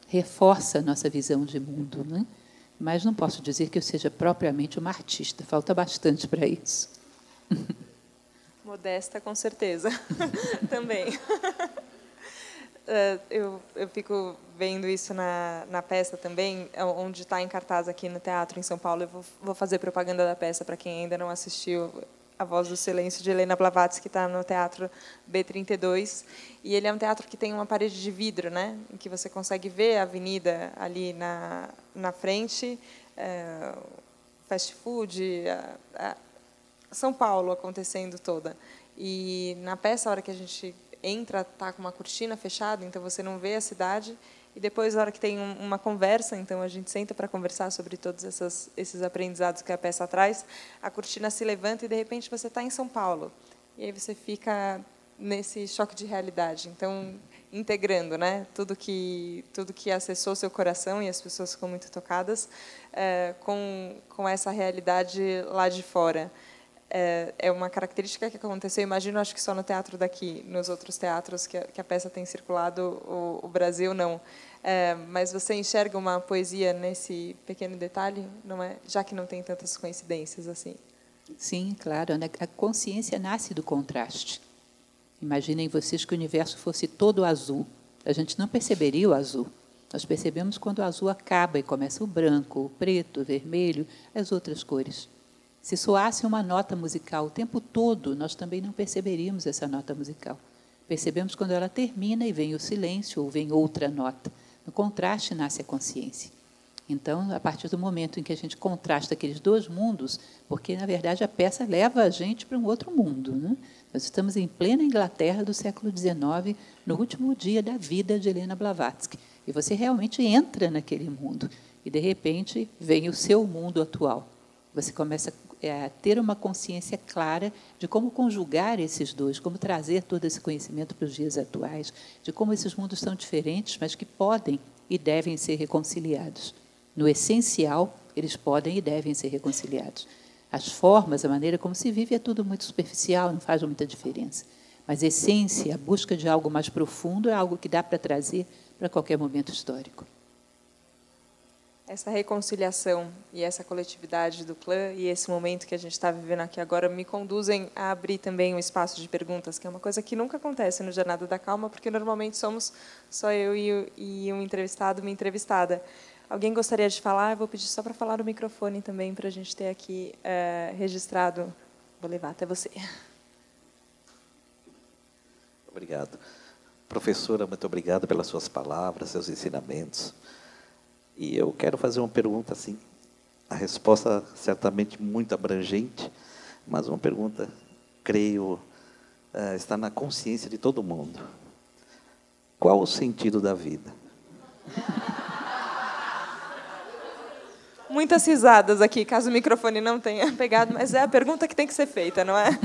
Reforça a nossa visão de mundo. Né? Mas não posso dizer que eu seja propriamente uma artista, falta bastante para isso. Modesta, com certeza. Também. Uh, eu, eu fico vendo isso na, na peça também, é onde está em cartaz aqui no teatro em São Paulo. Eu vou, vou fazer propaganda da peça para quem ainda não assistiu. A Voz do Silêncio, de Helena Blavatsky, que está no Teatro B32. E ele é um teatro que tem uma parede de vidro, né, em que você consegue ver a avenida ali na, na frente, é, fast food, a, a São Paulo acontecendo toda. E na peça, a hora que a gente entra, tá com uma cortina fechada, então você não vê a cidade. E depois, na hora que tem uma conversa, então a gente senta para conversar sobre todos essas, esses aprendizados que a peça traz, a cortina se levanta e, de repente, você está em São Paulo. E aí você fica nesse choque de realidade. Então, integrando né, tudo, que, tudo que acessou seu coração, e as pessoas ficam muito tocadas, é, com, com essa realidade lá de fora é, é uma característica que aconteceu, imagino, acho que só no teatro daqui, nos outros teatros que a, que a peça tem circulado, o, o Brasil não. É, mas você enxerga uma poesia nesse pequeno detalhe, não é? Já que não tem tantas coincidências assim. Sim, claro. Né? A consciência nasce do contraste. Imaginem vocês que o universo fosse todo azul. A gente não perceberia o azul. Nós percebemos quando o azul acaba e começa o branco, o preto, o vermelho, as outras cores. Se soasse uma nota musical o tempo todo, nós também não perceberíamos essa nota musical. Percebemos quando ela termina e vem o silêncio ou vem outra nota. No contraste nasce a consciência. Então, a partir do momento em que a gente contrasta aqueles dois mundos, porque na verdade a peça leva a gente para um outro mundo. Né? Nós estamos em plena Inglaterra do século XIX, no último dia da vida de Helena Blavatsky. E você realmente entra naquele mundo. E, de repente, vem o seu mundo atual. Você começa é, ter uma consciência clara de como conjugar esses dois, como trazer todo esse conhecimento para os dias atuais, de como esses mundos são diferentes, mas que podem e devem ser reconciliados. No essencial, eles podem e devem ser reconciliados. As formas, a maneira como se vive é tudo muito superficial, não faz muita diferença. Mas a essência, a busca de algo mais profundo é algo que dá para trazer para qualquer momento histórico essa reconciliação e essa coletividade do clã e esse momento que a gente está vivendo aqui agora me conduzem a abrir também um espaço de perguntas, que é uma coisa que nunca acontece no Jornada da Calma, porque normalmente somos só eu e, um entrevistado, uma entrevistada. Alguém gostaria de falar? Eu vou pedir só para falar no microfone também, para a gente ter aqui é, registrado. Vou levar até você. Obrigado. Professora, muito obrigado pelas suas palavras, seus ensinamentos. E eu quero fazer uma pergunta assim, a resposta certamente muito abrangente, mas uma pergunta, creio, uh, está na consciência de todo mundo. Qual o sentido da vida? Muitas risadas aqui, caso o microfone não tenha pegado, mas é a pergunta que tem que ser feita, não é?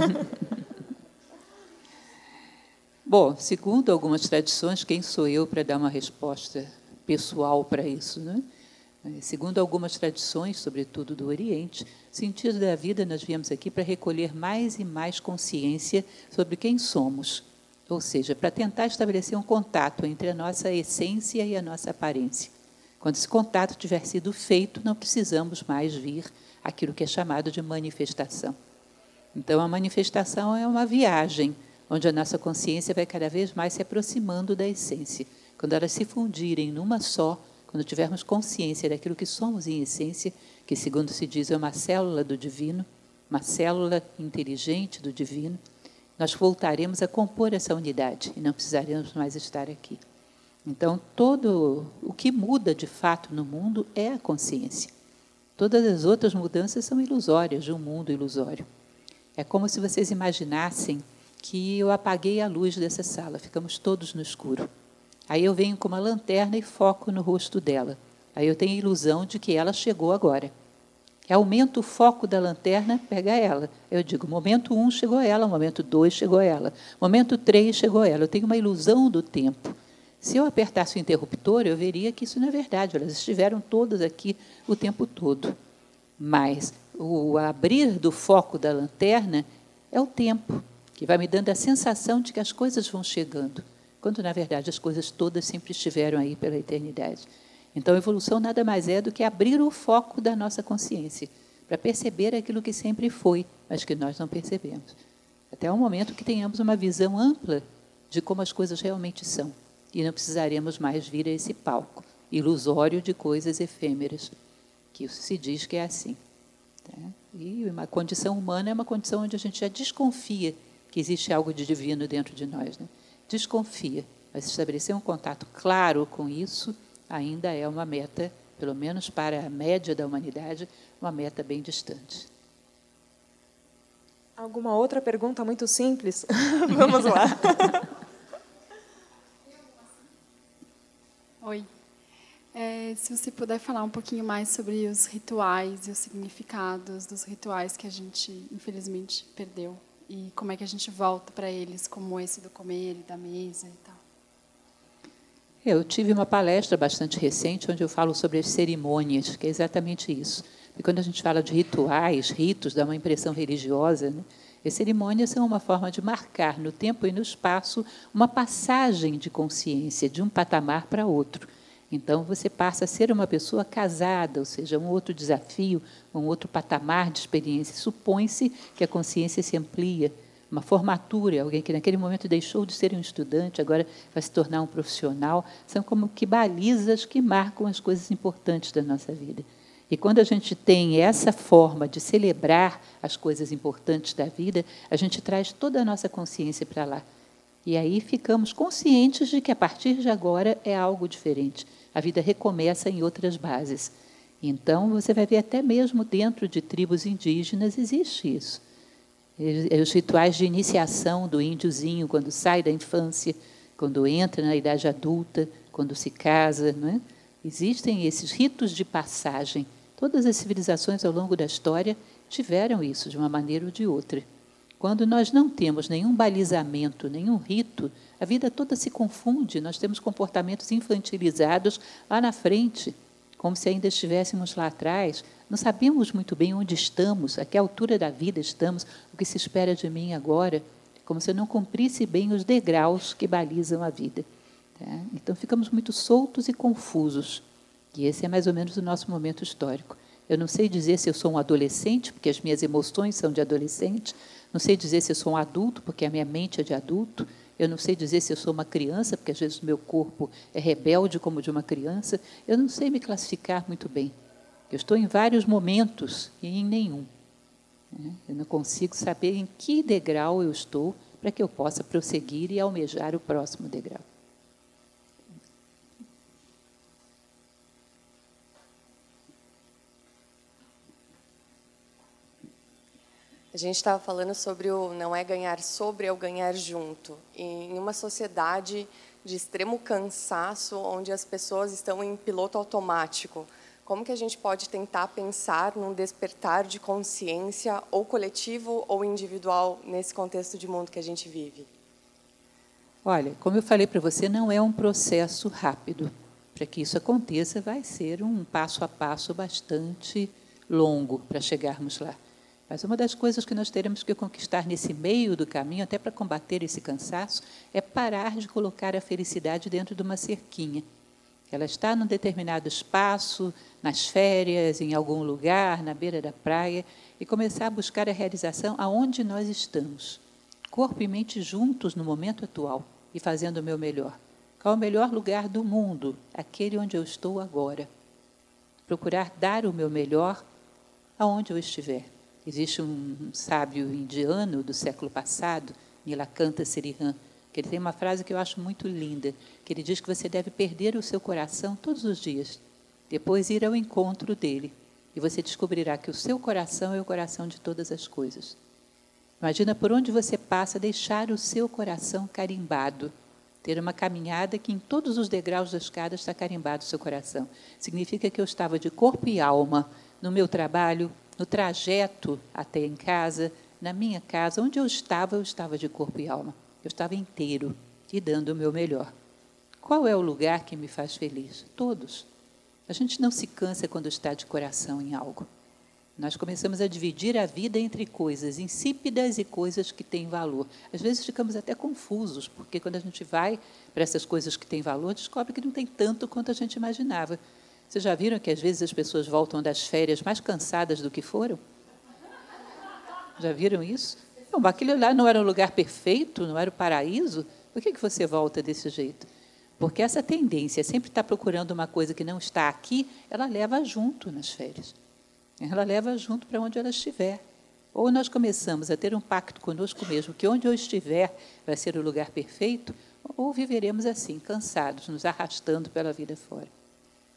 Bom, segundo algumas tradições, quem sou eu para dar uma resposta pessoal para isso? Né? Segundo algumas tradições, sobretudo do Oriente, sentido da vida nós viemos aqui para recolher mais e mais consciência sobre quem somos, ou seja, para tentar estabelecer um contato entre a nossa essência e a nossa aparência. Quando esse contato tiver sido feito, não precisamos mais vir aquilo que é chamado de manifestação. Então, a manifestação é uma viagem onde a nossa consciência vai cada vez mais se aproximando da essência. Quando elas se fundirem numa só, quando tivermos consciência daquilo que somos em essência, que, segundo se diz, é uma célula do divino, uma célula inteligente do divino, nós voltaremos a compor essa unidade e não precisaremos mais estar aqui. Então, todo o que muda de fato no mundo é a consciência. Todas as outras mudanças são ilusórias de um mundo ilusório. É como se vocês imaginassem que eu apaguei a luz dessa sala, ficamos todos no escuro. Aí eu venho com uma lanterna e foco no rosto dela. Aí eu tenho a ilusão de que ela chegou agora. Aumento o foco da lanterna, pega ela. Eu digo, momento um chegou ela, momento dois chegou ela, momento três chegou ela. Eu tenho uma ilusão do tempo. Se eu apertasse o interruptor, eu veria que isso não é verdade. Elas estiveram todas aqui o tempo todo. Mas o abrir do foco da lanterna é o tempo, que vai me dando a sensação de que as coisas vão chegando quando na verdade as coisas todas sempre estiveram aí pela eternidade. Então, a evolução nada mais é do que abrir o foco da nossa consciência para perceber aquilo que sempre foi, mas que nós não percebemos. Até o momento que tenhamos uma visão ampla de como as coisas realmente são e não precisaremos mais vir a esse palco ilusório de coisas efêmeras, que se diz que é assim. Tá? E uma condição humana é uma condição onde a gente já desconfia que existe algo de divino dentro de nós. Né? Desconfia. Mas estabelecer um contato claro com isso ainda é uma meta, pelo menos para a média da humanidade, uma meta bem distante. Alguma outra pergunta muito simples? Vamos lá. Oi. É, se você puder falar um pouquinho mais sobre os rituais e os significados dos rituais que a gente, infelizmente, perdeu e como é que a gente volta para eles, como esse do comer e da mesa e tal. Eu tive uma palestra bastante recente onde eu falo sobre as cerimônias, que é exatamente isso. E quando a gente fala de rituais, ritos, dá uma impressão religiosa, né? As cerimônias são uma forma de marcar no tempo e no espaço uma passagem de consciência de um patamar para outro. Então, você passa a ser uma pessoa casada, ou seja, um outro desafio, um outro patamar de experiência. Supõe-se que a consciência se amplia. Uma formatura, alguém que naquele momento deixou de ser um estudante, agora vai se tornar um profissional, são como que balizas que marcam as coisas importantes da nossa vida. E quando a gente tem essa forma de celebrar as coisas importantes da vida, a gente traz toda a nossa consciência para lá. E aí ficamos conscientes de que a partir de agora é algo diferente a vida recomeça em outras bases. Então, você vai ver até mesmo dentro de tribos indígenas existe isso. Os rituais de iniciação do índiozinho, quando sai da infância, quando entra na idade adulta, quando se casa, não é? existem esses ritos de passagem. Todas as civilizações ao longo da história tiveram isso de uma maneira ou de outra. Quando nós não temos nenhum balizamento, nenhum rito, a vida toda se confunde, nós temos comportamentos infantilizados lá na frente, como se ainda estivéssemos lá atrás. Não sabemos muito bem onde estamos, a que altura da vida estamos, o que se espera de mim agora, como se eu não cumprisse bem os degraus que balizam a vida. Tá? Então ficamos muito soltos e confusos. E esse é mais ou menos o nosso momento histórico. Eu não sei dizer se eu sou um adolescente, porque as minhas emoções são de adolescente, não sei dizer se eu sou um adulto, porque a minha mente é de adulto. Eu não sei dizer se eu sou uma criança, porque às vezes o meu corpo é rebelde como de uma criança. Eu não sei me classificar muito bem. Eu estou em vários momentos e em nenhum. Eu não consigo saber em que degrau eu estou para que eu possa prosseguir e almejar o próximo degrau. A gente estava falando sobre o não é ganhar sobre, é o ganhar junto. E em uma sociedade de extremo cansaço, onde as pessoas estão em piloto automático, como que a gente pode tentar pensar num despertar de consciência ou coletivo ou individual nesse contexto de mundo que a gente vive? Olha, como eu falei para você, não é um processo rápido. Para que isso aconteça, vai ser um passo a passo bastante longo para chegarmos lá. Mas uma das coisas que nós teremos que conquistar nesse meio do caminho, até para combater esse cansaço, é parar de colocar a felicidade dentro de uma cerquinha. Ela está num determinado espaço, nas férias, em algum lugar, na beira da praia, e começar a buscar a realização aonde nós estamos, corpo e mente juntos no momento atual e fazendo o meu melhor. Qual o melhor lugar do mundo? Aquele onde eu estou agora. Procurar dar o meu melhor aonde eu estiver. Existe um sábio indiano do século passado, Nilakanta Sirihan, que ele tem uma frase que eu acho muito linda, que ele diz que você deve perder o seu coração todos os dias, depois ir ao encontro dele, e você descobrirá que o seu coração é o coração de todas as coisas. Imagina por onde você passa deixar o seu coração carimbado, ter uma caminhada que em todos os degraus da escada está carimbado o seu coração. Significa que eu estava de corpo e alma no meu trabalho, no trajeto até em casa, na minha casa, onde eu estava, eu estava de corpo e alma. Eu estava inteiro e dando o meu melhor. Qual é o lugar que me faz feliz? Todos. A gente não se cansa quando está de coração em algo. Nós começamos a dividir a vida entre coisas insípidas e coisas que têm valor. Às vezes ficamos até confusos, porque quando a gente vai para essas coisas que têm valor, descobre que não tem tanto quanto a gente imaginava. Vocês já viram que às vezes as pessoas voltam das férias mais cansadas do que foram? Já viram isso? Não, aquele lá não era um lugar perfeito, não era o paraíso. Por que, que você volta desse jeito? Porque essa tendência, sempre estar procurando uma coisa que não está aqui, ela leva junto nas férias. Ela leva junto para onde ela estiver. Ou nós começamos a ter um pacto conosco mesmo, que onde eu estiver vai ser o lugar perfeito, ou viveremos assim, cansados, nos arrastando pela vida fora.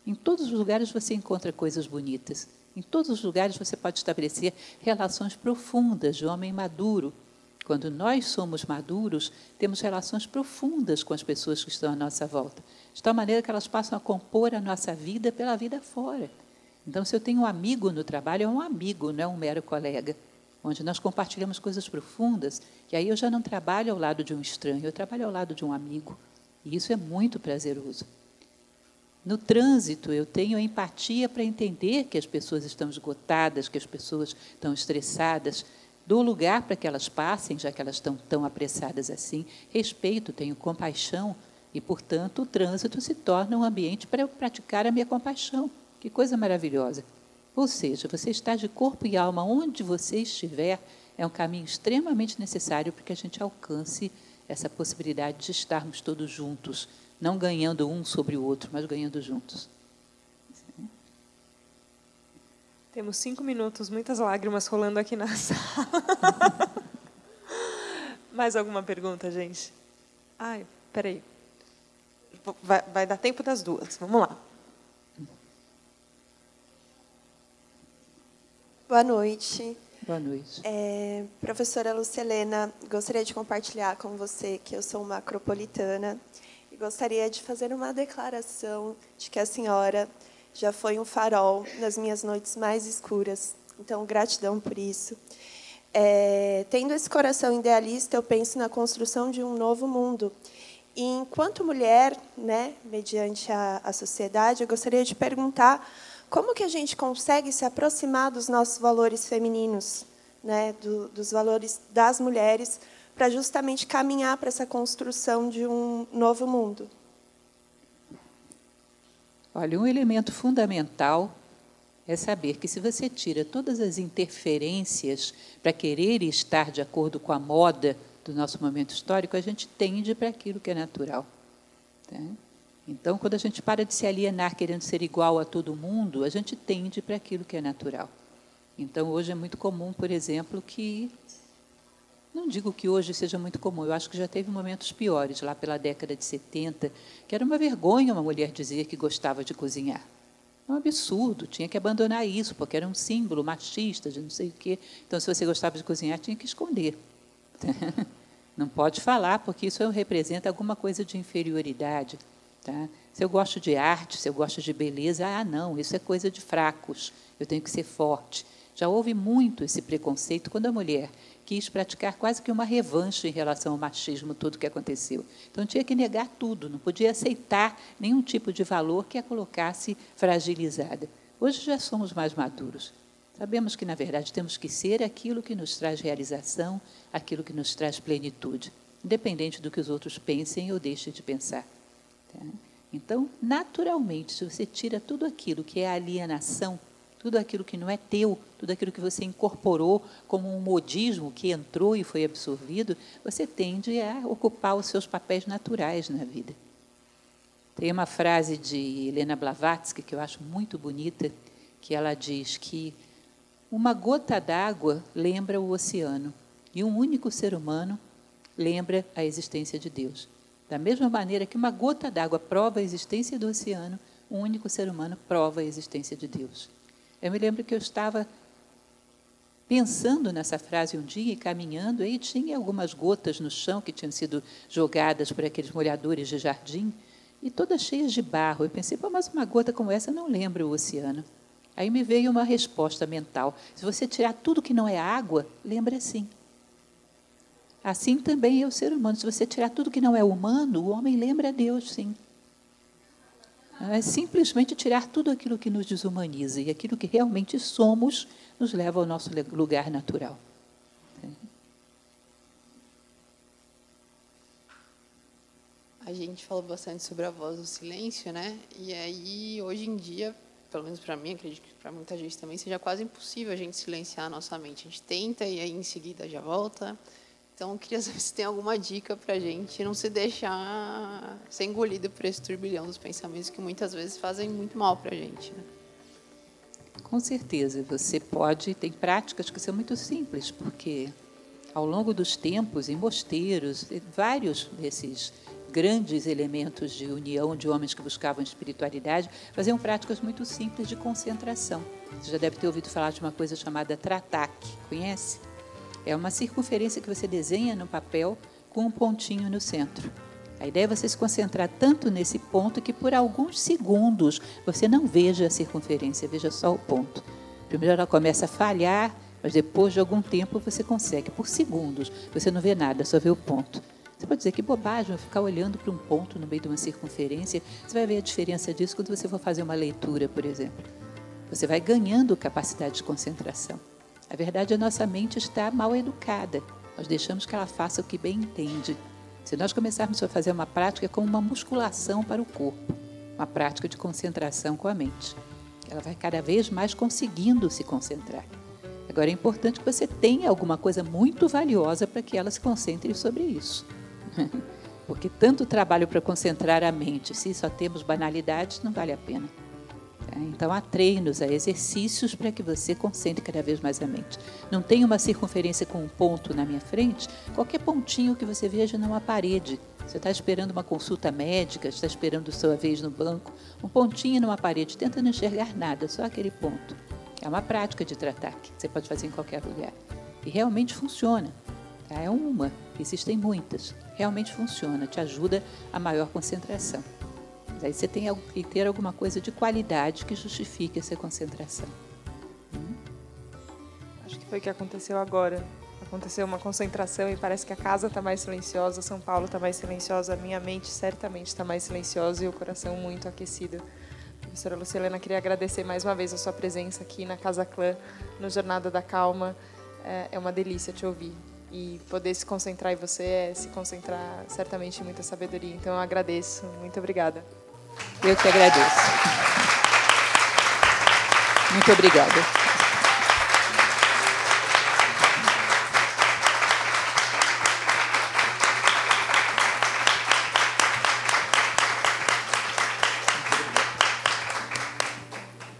Em todos os lugares você encontra coisas bonitas. Em todos os lugares você pode estabelecer relações profundas de homem maduro. Quando nós somos maduros, temos relações profundas com as pessoas que estão à nossa volta, de tal maneira que elas passam a compor a nossa vida pela vida fora. Então, se eu tenho um amigo no trabalho, é um amigo, não é um mero colega, onde nós compartilhamos coisas profundas, e aí eu já não trabalho ao lado de um estranho, eu trabalho ao lado de um amigo. E isso é muito prazeroso. No trânsito, eu tenho empatia para entender que as pessoas estão esgotadas, que as pessoas estão estressadas. Dou lugar para que elas passem, já que elas estão tão apressadas assim. Respeito, tenho compaixão e, portanto, o trânsito se torna um ambiente para eu praticar a minha compaixão. Que coisa maravilhosa. Ou seja, você está de corpo e alma onde você estiver, é um caminho extremamente necessário para que a gente alcance essa possibilidade de estarmos todos juntos não ganhando um sobre o outro, mas ganhando juntos. Temos cinco minutos, muitas lágrimas rolando aqui na sala. Mais alguma pergunta, gente? Ai, peraí. Vai, vai dar tempo das duas. Vamos lá. Boa noite. Boa noite. É, professora Lucelena, gostaria de compartilhar com você que eu sou uma acropolitana gostaria de fazer uma declaração de que a senhora já foi um farol nas minhas noites mais escuras. Então, gratidão por isso. É, tendo esse coração idealista, eu penso na construção de um novo mundo. E, enquanto mulher, né, mediante a, a sociedade, eu gostaria de perguntar como que a gente consegue se aproximar dos nossos valores femininos, né, do, dos valores das mulheres, para justamente caminhar para essa construção de um novo mundo? Olha, um elemento fundamental é saber que se você tira todas as interferências para querer estar de acordo com a moda do nosso momento histórico, a gente tende para aquilo que é natural. Tá? Então, quando a gente para de se alienar querendo ser igual a todo mundo, a gente tende para aquilo que é natural. Então, hoje é muito comum, por exemplo, que não digo que hoje seja muito comum, eu acho que já teve momentos piores, lá pela década de 70, que era uma vergonha uma mulher dizer que gostava de cozinhar. É um absurdo, tinha que abandonar isso, porque era um símbolo machista de não sei o quê. Então, se você gostava de cozinhar, tinha que esconder. Não pode falar, porque isso representa alguma coisa de inferioridade. Tá? Se eu gosto de arte, se eu gosto de beleza, ah, não, isso é coisa de fracos, eu tenho que ser forte. Já houve muito esse preconceito quando a mulher quis praticar quase que uma revanche em relação ao machismo, tudo que aconteceu. Então tinha que negar tudo, não podia aceitar nenhum tipo de valor que a colocasse fragilizada. Hoje já somos mais maduros. Sabemos que, na verdade, temos que ser aquilo que nos traz realização, aquilo que nos traz plenitude, independente do que os outros pensem ou deixem de pensar. Tá? Então, naturalmente, se você tira tudo aquilo que é alienação, tudo aquilo que não é teu, tudo aquilo que você incorporou como um modismo que entrou e foi absorvido, você tende a ocupar os seus papéis naturais na vida. Tem uma frase de Helena Blavatsky que eu acho muito bonita, que ela diz que uma gota d'água lembra o oceano e um único ser humano lembra a existência de Deus. Da mesma maneira que uma gota d'água prova a existência do oceano, um único ser humano prova a existência de Deus. Eu me lembro que eu estava pensando nessa frase um dia e caminhando, e tinha algumas gotas no chão que tinham sido jogadas por aqueles molhadores de jardim, e todas cheias de barro. Eu pensei, Pô, mas uma gota como essa não lembra o oceano. Aí me veio uma resposta mental: se você tirar tudo que não é água, lembra sim. Assim também é o ser humano. Se você tirar tudo que não é humano, o homem lembra Deus, sim. É simplesmente tirar tudo aquilo que nos desumaniza e aquilo que realmente somos nos leva ao nosso lugar natural. A gente falou bastante sobre a voz do silêncio, né? E aí, hoje em dia, pelo menos para mim, acredito que para muita gente também, seja quase impossível a gente silenciar a nossa mente. A gente tenta e aí em seguida já volta. Então, queria saber se tem alguma dica para a gente não se deixar ser engolido por esse turbilhão dos pensamentos que muitas vezes fazem muito mal para a gente. Né? Com certeza, você pode, tem práticas que são muito simples, porque ao longo dos tempos, em mosteiros, vários desses grandes elementos de união de homens que buscavam espiritualidade faziam práticas muito simples de concentração. Você já deve ter ouvido falar de uma coisa chamada trataque, conhece? É uma circunferência que você desenha no papel com um pontinho no centro. A ideia é você se concentrar tanto nesse ponto que por alguns segundos você não veja a circunferência, veja só o ponto. Primeiro ela começa a falhar, mas depois de algum tempo você consegue. Por segundos você não vê nada, só vê o ponto. Você pode dizer que bobagem ficar olhando para um ponto no meio de uma circunferência. Você vai ver a diferença disso quando você for fazer uma leitura, por exemplo. Você vai ganhando capacidade de concentração. A verdade, a nossa mente está mal educada. Nós deixamos que ela faça o que bem entende. Se nós começarmos a fazer uma prática como uma musculação para o corpo, uma prática de concentração com a mente, ela vai cada vez mais conseguindo se concentrar. Agora é importante que você tenha alguma coisa muito valiosa para que ela se concentre sobre isso. Porque tanto trabalho para concentrar a mente, se só temos banalidades, não vale a pena. É, então, há treinos, há exercícios para que você concentre cada vez mais a mente. Não tem uma circunferência com um ponto na minha frente, qualquer pontinho que você veja numa parede. Você está esperando uma consulta médica, está esperando sua vez no banco, um pontinho numa parede, tenta não enxergar nada, só aquele ponto. É uma prática de tratar que você pode fazer em qualquer lugar. E realmente funciona. Tá? É uma, existem muitas. Realmente funciona, te ajuda a maior concentração. Aí você tem que ter alguma coisa de qualidade que justifique essa concentração. Hum? Acho que foi o que aconteceu agora. Aconteceu uma concentração e parece que a casa está mais silenciosa, São Paulo está mais silenciosa, a minha mente certamente está mais silenciosa e o coração muito aquecido. Professora Lucilena, queria agradecer mais uma vez a sua presença aqui na Casa Clã, no Jornada da Calma. É, é uma delícia te ouvir. E poder se concentrar em você é se concentrar certamente em muita sabedoria. Então eu agradeço. Muito obrigada. Eu que agradeço. Muito obrigada.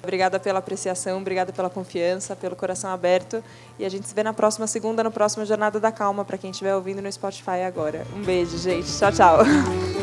Obrigada pela apreciação, obrigada pela confiança, pelo coração aberto. E a gente se vê na próxima segunda, no próximo Jornada da Calma, para quem estiver ouvindo no Spotify agora. Um beijo, gente. Tchau, tchau.